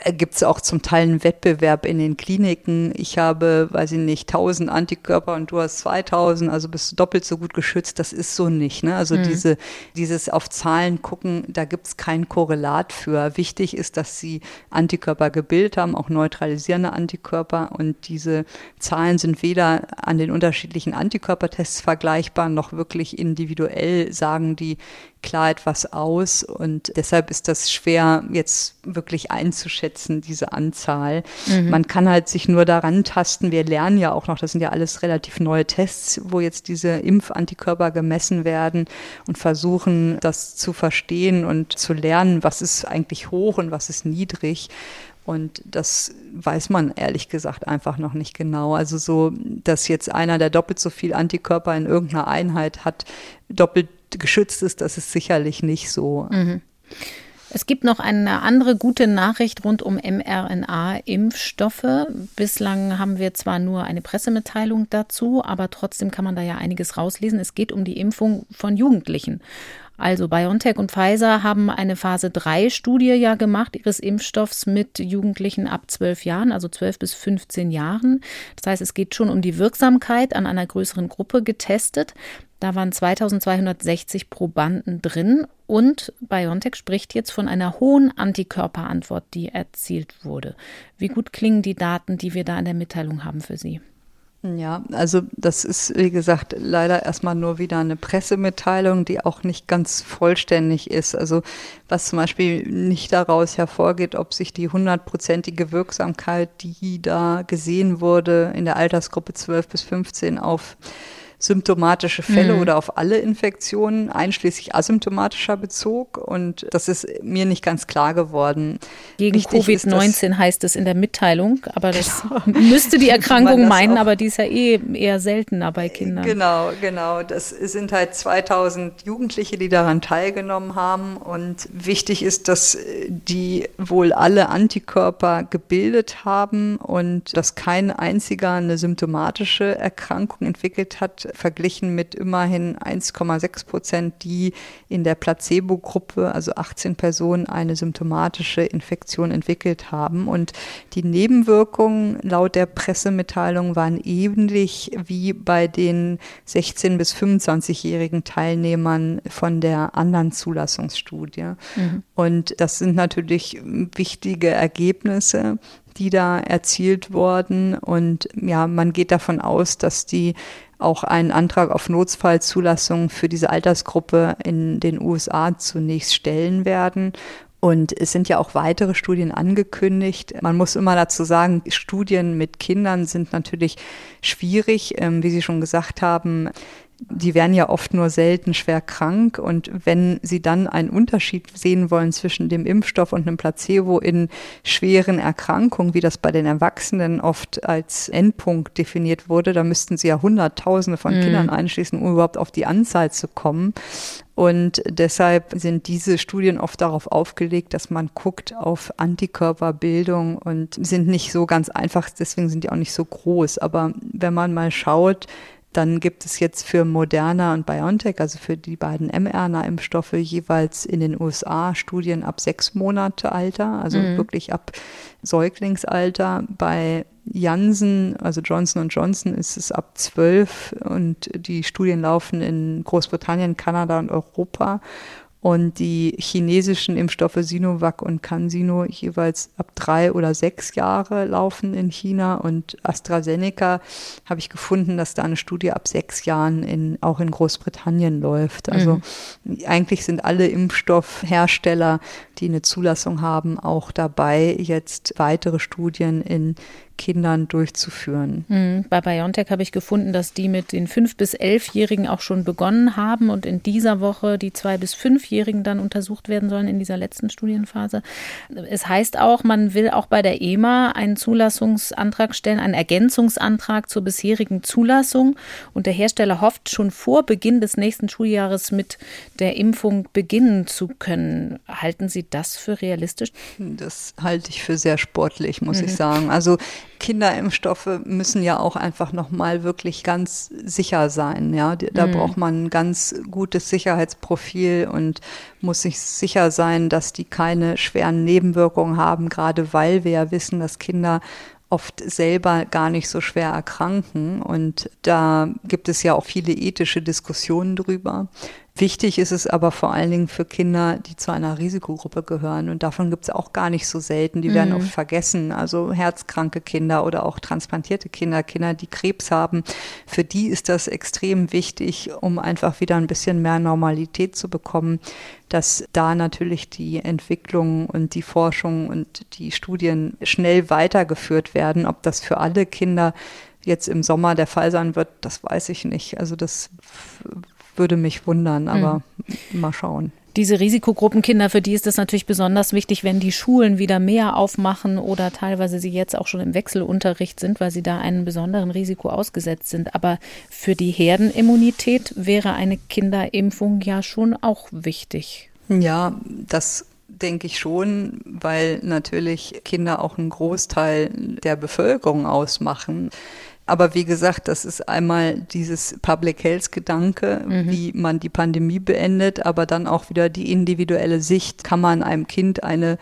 äh, gibt es auch zum Teil einen Wettbewerb in den Kliniken. Ich habe, weiß ich nicht, 1000 Antikörper und du hast 2000, also bist du doppelt so gut geschützt. Das ist so nicht. Ne? Also mhm. diese, dieses auf Zahlen gucken, da gibt es kein Korrelat für. Wichtig ist, dass sie Antikörper gebildet haben, auch neutralisierende Antikörper und diese Zahlen sind weder an den unterschiedlichen Antikörpertests vergleichbar, noch wirklich individuell sagen die klar etwas aus. Und deshalb ist das schwer jetzt wirklich einzuschätzen, diese Anzahl. Mhm. Man kann halt sich nur daran tasten. Wir lernen ja auch noch, das sind ja alles relativ neue Tests, wo jetzt diese Impfantikörper gemessen werden und versuchen, das zu verstehen und zu lernen, was ist eigentlich hoch und was ist niedrig. Und das weiß man ehrlich gesagt einfach noch nicht genau. Also so, dass jetzt einer, der doppelt so viel Antikörper in irgendeiner Einheit hat, doppelt geschützt ist, das ist sicherlich nicht so. Mhm. Es gibt noch eine andere gute Nachricht rund um mRNA-Impfstoffe. Bislang haben wir zwar nur eine Pressemitteilung dazu, aber trotzdem kann man da ja einiges rauslesen. Es geht um die Impfung von Jugendlichen. Also BioNTech und Pfizer haben eine Phase 3 Studie ja gemacht ihres Impfstoffs mit Jugendlichen ab 12 Jahren, also 12 bis 15 Jahren. Das heißt, es geht schon um die Wirksamkeit an einer größeren Gruppe getestet. Da waren 2260 Probanden drin und BioNTech spricht jetzt von einer hohen Antikörperantwort, die erzielt wurde. Wie gut klingen die Daten, die wir da in der Mitteilung haben für Sie? Ja, also das ist, wie gesagt, leider erstmal nur wieder eine Pressemitteilung, die auch nicht ganz vollständig ist. Also was zum Beispiel nicht daraus hervorgeht, ob sich die hundertprozentige Wirksamkeit, die da gesehen wurde in der Altersgruppe 12 bis 15 auf symptomatische Fälle mhm. oder auf alle Infektionen, einschließlich asymptomatischer Bezug. Und das ist mir nicht ganz klar geworden. Gegen Covid-19 heißt es in der Mitteilung, aber das genau. müsste die Erkrankung meinen, aber die ist ja eh eher seltener bei Kindern. Genau, genau. Das sind halt 2000 Jugendliche, die daran teilgenommen haben. Und wichtig ist, dass die wohl alle Antikörper gebildet haben und dass kein einziger eine symptomatische Erkrankung entwickelt hat, verglichen mit immerhin 1,6 Prozent, die in der Placebo-Gruppe, also 18 Personen, eine symptomatische Infektion entwickelt haben. Und die Nebenwirkungen laut der Pressemitteilung waren ähnlich wie bei den 16- bis 25-jährigen Teilnehmern von der anderen Zulassungsstudie. Mhm. Und das sind natürlich wichtige Ergebnisse die da erzielt wurden. Und ja, man geht davon aus, dass die auch einen Antrag auf Notfallzulassung für diese Altersgruppe in den USA zunächst stellen werden. Und es sind ja auch weitere Studien angekündigt. Man muss immer dazu sagen, Studien mit Kindern sind natürlich schwierig. Ähm, wie Sie schon gesagt haben, die werden ja oft nur selten schwer krank und wenn sie dann einen Unterschied sehen wollen zwischen dem Impfstoff und einem Placebo in schweren Erkrankungen, wie das bei den Erwachsenen oft als Endpunkt definiert wurde, da müssten sie ja Hunderttausende von mhm. Kindern einschließen, um überhaupt auf die Anzahl zu kommen. Und deshalb sind diese Studien oft darauf aufgelegt, dass man guckt auf Antikörperbildung und sind nicht so ganz einfach, deswegen sind die auch nicht so groß. Aber wenn man mal schaut, dann gibt es jetzt für Moderna und BioNTech, also für die beiden mRNA-Impfstoffe, jeweils in den USA Studien ab sechs Monate Alter, also mhm. wirklich ab Säuglingsalter. Bei Janssen, also Johnson Johnson, ist es ab zwölf und die Studien laufen in Großbritannien, Kanada und Europa. Und die chinesischen Impfstoffe Sinovac und CanSino jeweils ab drei oder sechs Jahre laufen in China. Und AstraZeneca habe ich gefunden, dass da eine Studie ab sechs Jahren in, auch in Großbritannien läuft. Also mhm. eigentlich sind alle Impfstoffhersteller, die eine Zulassung haben, auch dabei, jetzt weitere Studien in Kindern durchzuführen. Mhm. Bei BioNTech habe ich gefunden, dass die mit den fünf bis elfjährigen auch schon begonnen haben und in dieser Woche die zwei bis fünfjährigen dann untersucht werden sollen in dieser letzten Studienphase. Es heißt auch, man will auch bei der EMA einen Zulassungsantrag stellen, einen Ergänzungsantrag zur bisherigen Zulassung und der Hersteller hofft schon vor Beginn des nächsten Schuljahres mit der Impfung beginnen zu können. Halten Sie das für realistisch? Das halte ich für sehr sportlich, muss mhm. ich sagen. Also Kinderimpfstoffe müssen ja auch einfach nochmal wirklich ganz sicher sein. Ja, da mhm. braucht man ein ganz gutes Sicherheitsprofil und muss sich sicher sein, dass die keine schweren Nebenwirkungen haben, gerade weil wir ja wissen, dass Kinder oft selber gar nicht so schwer erkranken. Und da gibt es ja auch viele ethische Diskussionen drüber. Wichtig ist es aber vor allen Dingen für Kinder, die zu einer Risikogruppe gehören. Und davon gibt es auch gar nicht so selten. Die werden mhm. oft vergessen. Also herzkranke Kinder oder auch transplantierte Kinder, Kinder, die Krebs haben. Für die ist das extrem wichtig, um einfach wieder ein bisschen mehr Normalität zu bekommen, dass da natürlich die Entwicklung und die Forschung und die Studien schnell weitergeführt werden. Ob das für alle Kinder jetzt im Sommer der Fall sein wird, das weiß ich nicht. Also das würde mich wundern, aber mhm. mal schauen. Diese Risikogruppenkinder, für die ist es natürlich besonders wichtig, wenn die Schulen wieder mehr aufmachen oder teilweise sie jetzt auch schon im Wechselunterricht sind, weil sie da einem besonderen Risiko ausgesetzt sind. Aber für die Herdenimmunität wäre eine Kinderimpfung ja schon auch wichtig. Ja, das denke ich schon, weil natürlich Kinder auch einen Großteil der Bevölkerung ausmachen. Aber wie gesagt, das ist einmal dieses Public Health Gedanke, mhm. wie man die Pandemie beendet, aber dann auch wieder die individuelle Sicht. Kann man einem Kind eine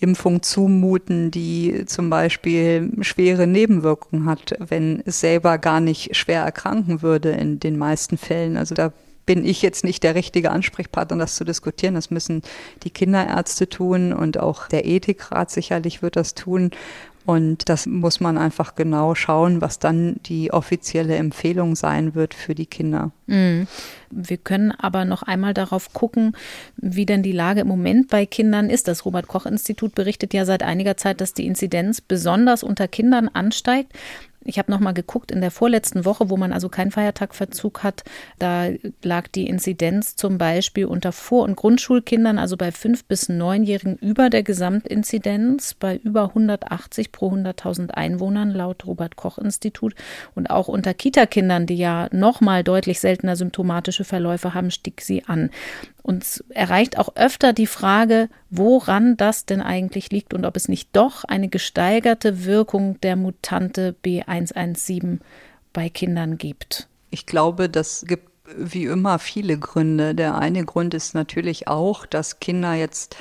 Impfung zumuten, die zum Beispiel schwere Nebenwirkungen hat, wenn es selber gar nicht schwer erkranken würde in den meisten Fällen? Also da bin ich jetzt nicht der richtige Ansprechpartner, das zu diskutieren. Das müssen die Kinderärzte tun und auch der Ethikrat sicherlich wird das tun. Und das muss man einfach genau schauen, was dann die offizielle Empfehlung sein wird für die Kinder. Mhm. Wir können aber noch einmal darauf gucken, wie denn die Lage im Moment bei Kindern ist. Das Robert Koch Institut berichtet ja seit einiger Zeit, dass die Inzidenz besonders unter Kindern ansteigt. Ich habe nochmal geguckt, in der vorletzten Woche, wo man also keinen Feiertagverzug hat, da lag die Inzidenz zum Beispiel unter Vor- und Grundschulkindern, also bei fünf bis neunjährigen, über der Gesamtinzidenz, bei über 180 pro 100.000 Einwohnern laut Robert Koch Institut. Und auch unter Kitakindern, die ja nochmal deutlich seltener symptomatische Verläufe haben, stieg sie an. Uns erreicht auch öfter die Frage, woran das denn eigentlich liegt und ob es nicht doch eine gesteigerte Wirkung der Mutante B117 bei Kindern gibt. Ich glaube, das gibt wie immer viele Gründe. Der eine Grund ist natürlich auch, dass Kinder jetzt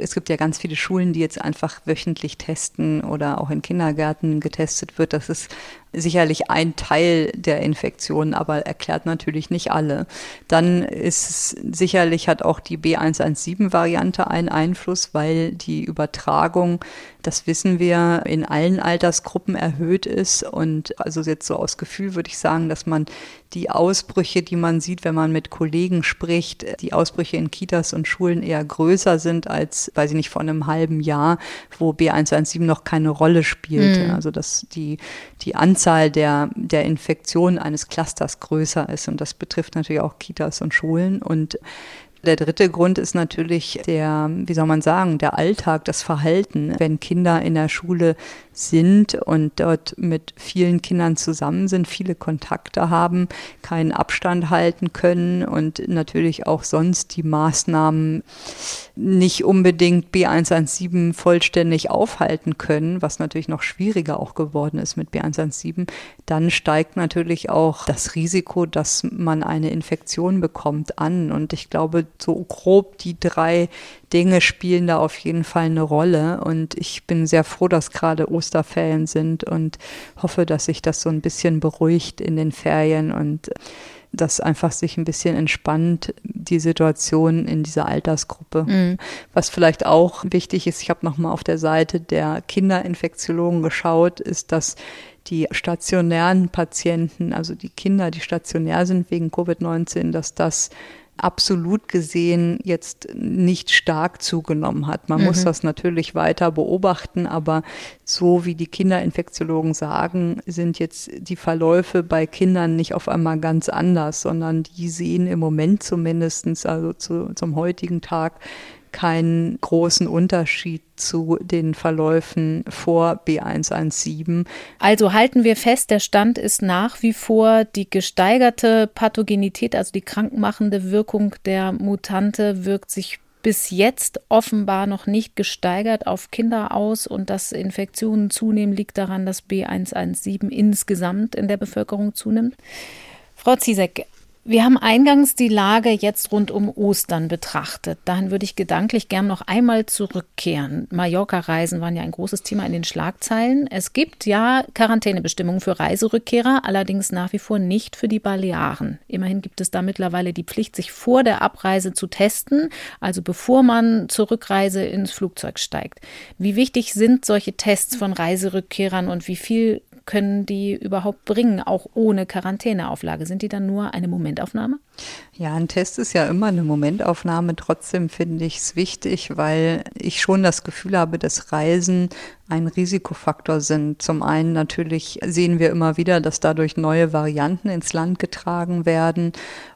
es gibt ja ganz viele Schulen, die jetzt einfach wöchentlich testen oder auch in Kindergärten getestet wird. Das ist sicherlich ein Teil der Infektion, aber erklärt natürlich nicht alle. Dann ist sicherlich hat auch die B117-Variante einen Einfluss, weil die Übertragung, das wissen wir, in allen Altersgruppen erhöht ist. Und also jetzt so aus Gefühl würde ich sagen, dass man die Ausbrüche, die man sieht, wenn man mit Kollegen spricht, die Ausbrüche in Kitas und Schulen eher größer sind als, weiß ich nicht, vor einem halben Jahr, wo B117 noch keine Rolle spielte. Mhm. Also dass die, die Anzahl Anzahl der, der Infektionen eines Clusters größer ist. Und das betrifft natürlich auch Kitas und Schulen. Und der dritte Grund ist natürlich der, wie soll man sagen, der Alltag, das Verhalten. Wenn Kinder in der Schule sind und dort mit vielen Kindern zusammen sind, viele Kontakte haben, keinen Abstand halten können und natürlich auch sonst die Maßnahmen nicht unbedingt B117 vollständig aufhalten können, was natürlich noch schwieriger auch geworden ist mit B117, dann steigt natürlich auch das Risiko, dass man eine Infektion bekommt an. Und ich glaube, so grob die drei Dinge spielen da auf jeden Fall eine Rolle. Und ich bin sehr froh, dass gerade Osterferien sind und hoffe, dass sich das so ein bisschen beruhigt in den Ferien und dass einfach sich ein bisschen entspannt die Situation in dieser Altersgruppe. Mhm. Was vielleicht auch wichtig ist, ich habe nochmal auf der Seite der Kinderinfektiologen geschaut, ist, dass die stationären Patienten, also die Kinder, die stationär sind wegen Covid-19, dass das absolut gesehen jetzt nicht stark zugenommen hat. Man mhm. muss das natürlich weiter beobachten, aber so wie die Kinderinfektiologen sagen, sind jetzt die Verläufe bei Kindern nicht auf einmal ganz anders, sondern die sehen im Moment zumindestens also zu, zum heutigen Tag, keinen großen Unterschied zu den Verläufen vor B117. Also halten wir fest, der Stand ist nach wie vor die gesteigerte Pathogenität, also die krankmachende Wirkung der Mutante wirkt sich bis jetzt offenbar noch nicht gesteigert auf Kinder aus und dass Infektionen zunehmen, liegt daran, dass B117 insgesamt in der Bevölkerung zunimmt. Frau Ziesek, wir haben eingangs die Lage jetzt rund um Ostern betrachtet. Dahin würde ich gedanklich gern noch einmal zurückkehren. Mallorca-Reisen waren ja ein großes Thema in den Schlagzeilen. Es gibt ja Quarantänebestimmungen für Reiserückkehrer, allerdings nach wie vor nicht für die Balearen. Immerhin gibt es da mittlerweile die Pflicht, sich vor der Abreise zu testen, also bevor man zur Rückreise ins Flugzeug steigt. Wie wichtig sind solche Tests von Reiserückkehrern und wie viel können die überhaupt bringen, auch ohne Quarantäneauflage? Sind die dann nur eine Momentaufnahme? Ja, ein Test ist ja immer eine Momentaufnahme. Trotzdem finde ich es wichtig, weil ich schon das Gefühl habe, dass Reisen ein Risikofaktor sind. Zum einen natürlich sehen wir immer wieder, dass dadurch neue Varianten ins Land getragen werden.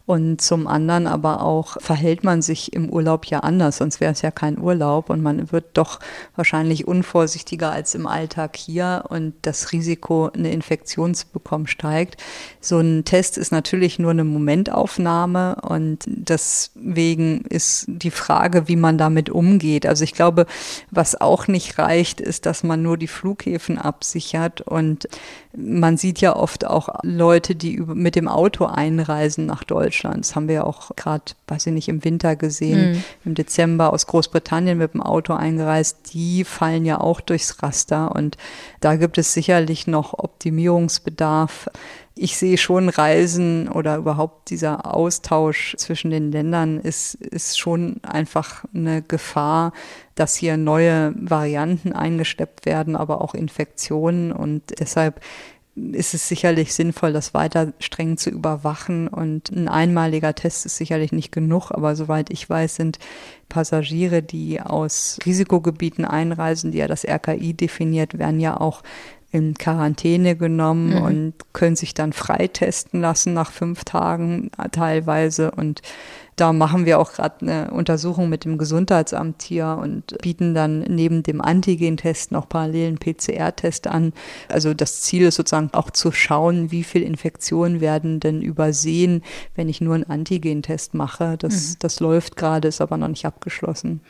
Und zum anderen aber auch verhält man sich im Urlaub ja anders, sonst wäre es ja kein Urlaub und man wird doch wahrscheinlich unvorsichtiger als im Alltag hier und das Risiko, eine Infektion zu bekommen, steigt. So ein Test ist natürlich nur eine Momentaufnahme und deswegen ist die Frage, wie man damit umgeht. Also ich glaube, was auch nicht reicht, ist, dass man nur die Flughäfen absichert und man sieht ja oft auch Leute, die mit dem Auto einreisen nach Deutschland. Das haben wir ja auch gerade, weiß ich nicht, im Winter gesehen, mhm. im Dezember aus Großbritannien mit dem Auto eingereist. Die fallen ja auch durchs Raster und da gibt es sicherlich noch Optimierungsbedarf ich sehe schon Reisen oder überhaupt dieser Austausch zwischen den Ländern ist, ist schon einfach eine Gefahr, dass hier neue Varianten eingeschleppt werden, aber auch Infektionen und deshalb ist es sicherlich sinnvoll, das weiter streng zu überwachen. Und ein einmaliger Test ist sicherlich nicht genug, aber soweit ich weiß, sind Passagiere, die aus Risikogebieten einreisen, die ja das RKI definiert, werden ja auch in Quarantäne genommen mhm. und können sich dann freitesten lassen nach fünf Tagen teilweise. Und da machen wir auch gerade eine Untersuchung mit dem Gesundheitsamt hier und bieten dann neben dem Antigen-Test noch parallelen PCR-Test an. Also das Ziel ist sozusagen auch zu schauen, wie viel Infektionen werden denn übersehen, wenn ich nur einen Antigen-Test mache. Das, mhm. das läuft gerade, ist aber noch nicht abgeschlossen.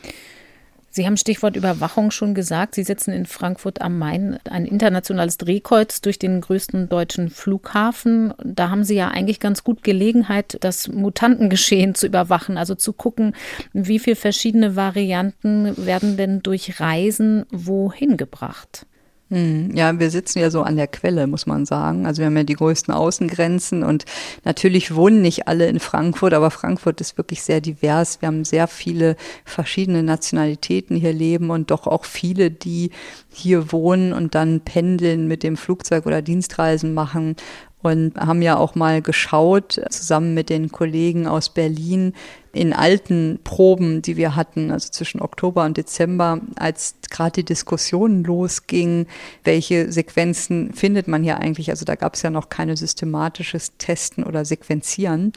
Sie haben Stichwort Überwachung schon gesagt. Sie sitzen in Frankfurt am Main, ein internationales Drehkreuz durch den größten deutschen Flughafen. Da haben Sie ja eigentlich ganz gut Gelegenheit, das Mutantengeschehen zu überwachen, also zu gucken, wie viele verschiedene Varianten werden denn durch Reisen wohin gebracht. Hm, ja, wir sitzen ja so an der Quelle, muss man sagen. Also wir haben ja die größten Außengrenzen und natürlich wohnen nicht alle in Frankfurt, aber Frankfurt ist wirklich sehr divers. Wir haben sehr viele verschiedene Nationalitäten hier leben und doch auch viele, die hier wohnen und dann pendeln mit dem Flugzeug oder Dienstreisen machen und haben ja auch mal geschaut, zusammen mit den Kollegen aus Berlin, in alten Proben, die wir hatten, also zwischen Oktober und Dezember, als gerade die Diskussion losging, welche Sequenzen findet man hier eigentlich? Also da gab es ja noch keine systematisches Testen oder Sequenzieren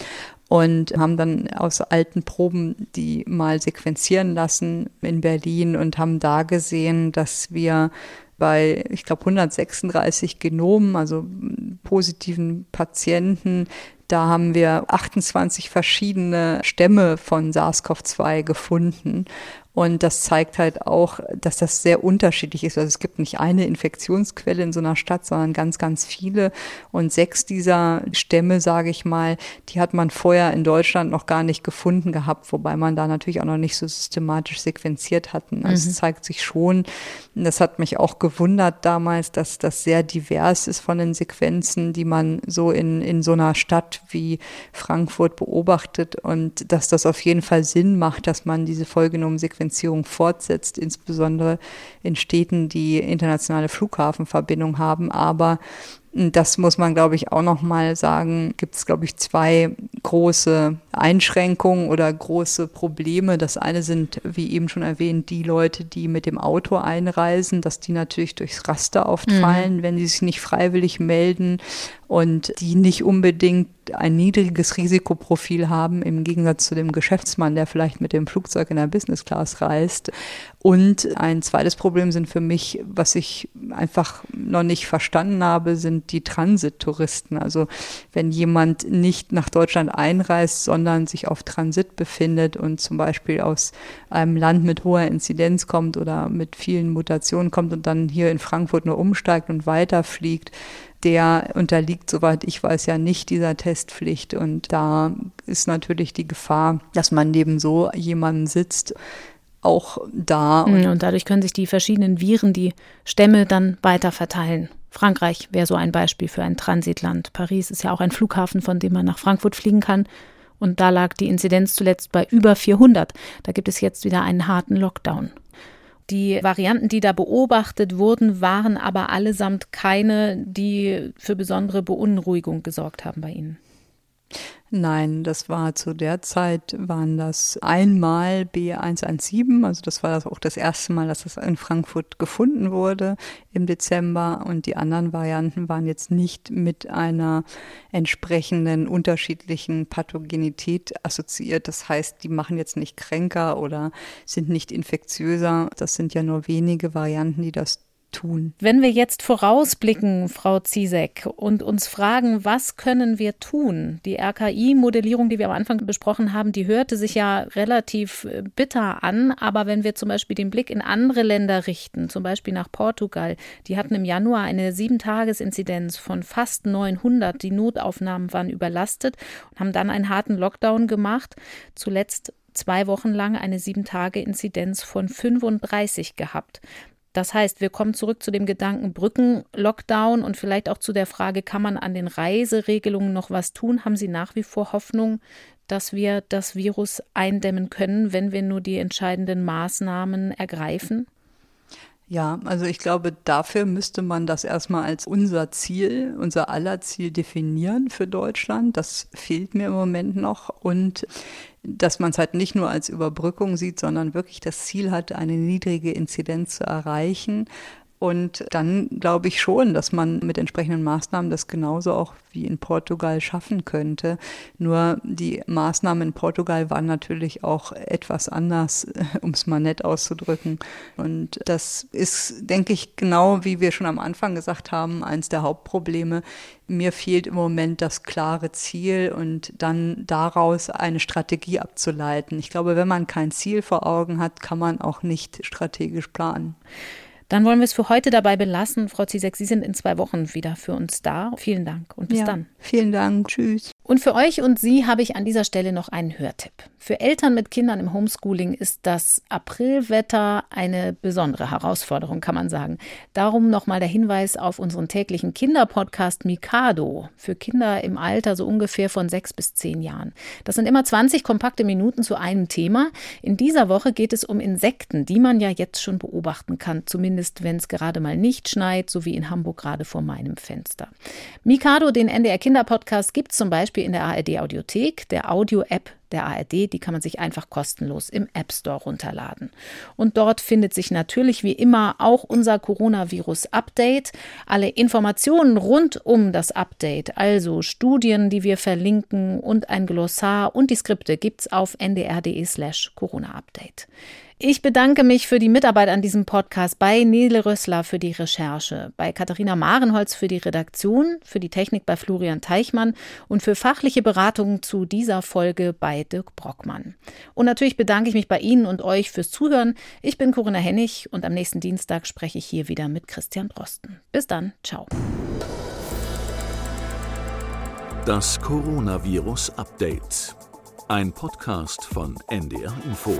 und haben dann aus alten Proben die mal sequenzieren lassen in Berlin und haben da gesehen, dass wir bei, ich glaube, 136 Genomen, also positiven Patienten, da haben wir 28 verschiedene Stämme von SARS-CoV-2 gefunden. Und das zeigt halt auch, dass das sehr unterschiedlich ist. Also es gibt nicht eine Infektionsquelle in so einer Stadt, sondern ganz, ganz viele. Und sechs dieser Stämme, sage ich mal, die hat man vorher in Deutschland noch gar nicht gefunden gehabt, wobei man da natürlich auch noch nicht so systematisch sequenziert hatten. Also mhm. es zeigt sich schon, das hat mich auch gewundert damals, dass das sehr divers ist von den Sequenzen, die man so in, in so einer Stadt wie Frankfurt beobachtet und dass das auf jeden Fall Sinn macht, dass man diese vollgenommenen Sequenzen Differenzierung fortsetzt, insbesondere in Städten, die internationale Flughafenverbindung haben. Aber das muss man, glaube ich, auch noch mal sagen, gibt es, glaube ich, zwei große Einschränkungen oder große Probleme. Das eine sind, wie eben schon erwähnt, die Leute, die mit dem Auto einreisen, dass die natürlich durchs Raster oft fallen, mhm. wenn sie sich nicht freiwillig melden und die nicht unbedingt ein niedriges Risikoprofil haben im Gegensatz zu dem Geschäftsmann, der vielleicht mit dem Flugzeug in der Business Class reist. Und ein zweites Problem sind für mich, was ich einfach noch nicht verstanden habe, sind die Transittouristen. Also wenn jemand nicht nach Deutschland einreist, sondern sich auf Transit befindet und zum Beispiel aus einem Land mit hoher Inzidenz kommt oder mit vielen Mutationen kommt und dann hier in Frankfurt nur umsteigt und weiterfliegt, der unterliegt, soweit ich weiß, ja nicht dieser Testpflicht. Und da ist natürlich die Gefahr, dass man neben so jemanden sitzt, auch da. Mhm, und dadurch können sich die verschiedenen Viren, die Stämme dann weiter verteilen. Frankreich wäre so ein Beispiel für ein Transitland. Paris ist ja auch ein Flughafen, von dem man nach Frankfurt fliegen kann. Und da lag die Inzidenz zuletzt bei über 400. Da gibt es jetzt wieder einen harten Lockdown. Die Varianten, die da beobachtet wurden, waren aber allesamt keine, die für besondere Beunruhigung gesorgt haben bei Ihnen. Nein, das war zu der Zeit, waren das einmal B117, also das war das auch das erste Mal, dass das in Frankfurt gefunden wurde im Dezember und die anderen Varianten waren jetzt nicht mit einer entsprechenden unterschiedlichen Pathogenität assoziiert. Das heißt, die machen jetzt nicht kränker oder sind nicht infektiöser. Das sind ja nur wenige Varianten, die das tun. Wenn wir jetzt vorausblicken, Frau Ziesek, und uns fragen, was können wir tun? Die RKI-Modellierung, die wir am Anfang besprochen haben, die hörte sich ja relativ äh, bitter an. Aber wenn wir zum Beispiel den Blick in andere Länder richten, zum Beispiel nach Portugal, die hatten im Januar eine Sieben-Tages-Inzidenz von fast 900. Die Notaufnahmen waren überlastet und haben dann einen harten Lockdown gemacht. Zuletzt zwei Wochen lang eine Sieben-Tage-Inzidenz von 35 gehabt. Das heißt, wir kommen zurück zu dem Gedanken Brückenlockdown und vielleicht auch zu der Frage, kann man an den Reiseregelungen noch was tun? Haben Sie nach wie vor Hoffnung, dass wir das Virus eindämmen können, wenn wir nur die entscheidenden Maßnahmen ergreifen? Ja, also ich glaube, dafür müsste man das erstmal als unser Ziel, unser aller Ziel definieren für Deutschland. Das fehlt mir im Moment noch. Und dass man es halt nicht nur als Überbrückung sieht, sondern wirklich das Ziel hat, eine niedrige Inzidenz zu erreichen. Und dann glaube ich schon, dass man mit entsprechenden Maßnahmen das genauso auch wie in Portugal schaffen könnte. Nur die Maßnahmen in Portugal waren natürlich auch etwas anders, um es mal nett auszudrücken. Und das ist, denke ich, genau wie wir schon am Anfang gesagt haben, eines der Hauptprobleme. Mir fehlt im Moment das klare Ziel und dann daraus eine Strategie abzuleiten. Ich glaube, wenn man kein Ziel vor Augen hat, kann man auch nicht strategisch planen. Dann wollen wir es für heute dabei belassen. Frau Zizek, Sie sind in zwei Wochen wieder für uns da. Vielen Dank und bis ja, dann. Vielen Dank. Tschüss. Und für euch und Sie habe ich an dieser Stelle noch einen Hörtipp. Für Eltern mit Kindern im Homeschooling ist das Aprilwetter eine besondere Herausforderung, kann man sagen. Darum nochmal der Hinweis auf unseren täglichen Kinderpodcast Mikado für Kinder im Alter so ungefähr von sechs bis zehn Jahren. Das sind immer 20 kompakte Minuten zu einem Thema. In dieser Woche geht es um Insekten, die man ja jetzt schon beobachten kann, zumindest wenn es gerade mal nicht schneit, so wie in Hamburg gerade vor meinem Fenster. Mikado, den NDR Kinderpodcast, gibt zum Beispiel Beispiel in der ARD Audiothek, der Audio-App der ARD, die kann man sich einfach kostenlos im App Store runterladen. Und dort findet sich natürlich wie immer auch unser Coronavirus-Update. Alle Informationen rund um das Update, also Studien, die wir verlinken und ein Glossar und die Skripte gibt's auf ndr.de slash Corona-Update. Ich bedanke mich für die Mitarbeit an diesem Podcast bei Nele Rössler für die Recherche, bei Katharina Marenholz für die Redaktion, für die Technik bei Florian Teichmann und für fachliche Beratungen zu dieser Folge bei Dirk Brockmann. Und natürlich bedanke ich mich bei Ihnen und euch fürs Zuhören. Ich bin Corinna Hennig und am nächsten Dienstag spreche ich hier wieder mit Christian Drosten. Bis dann, ciao. Das Coronavirus Update. Ein Podcast von NDR Info.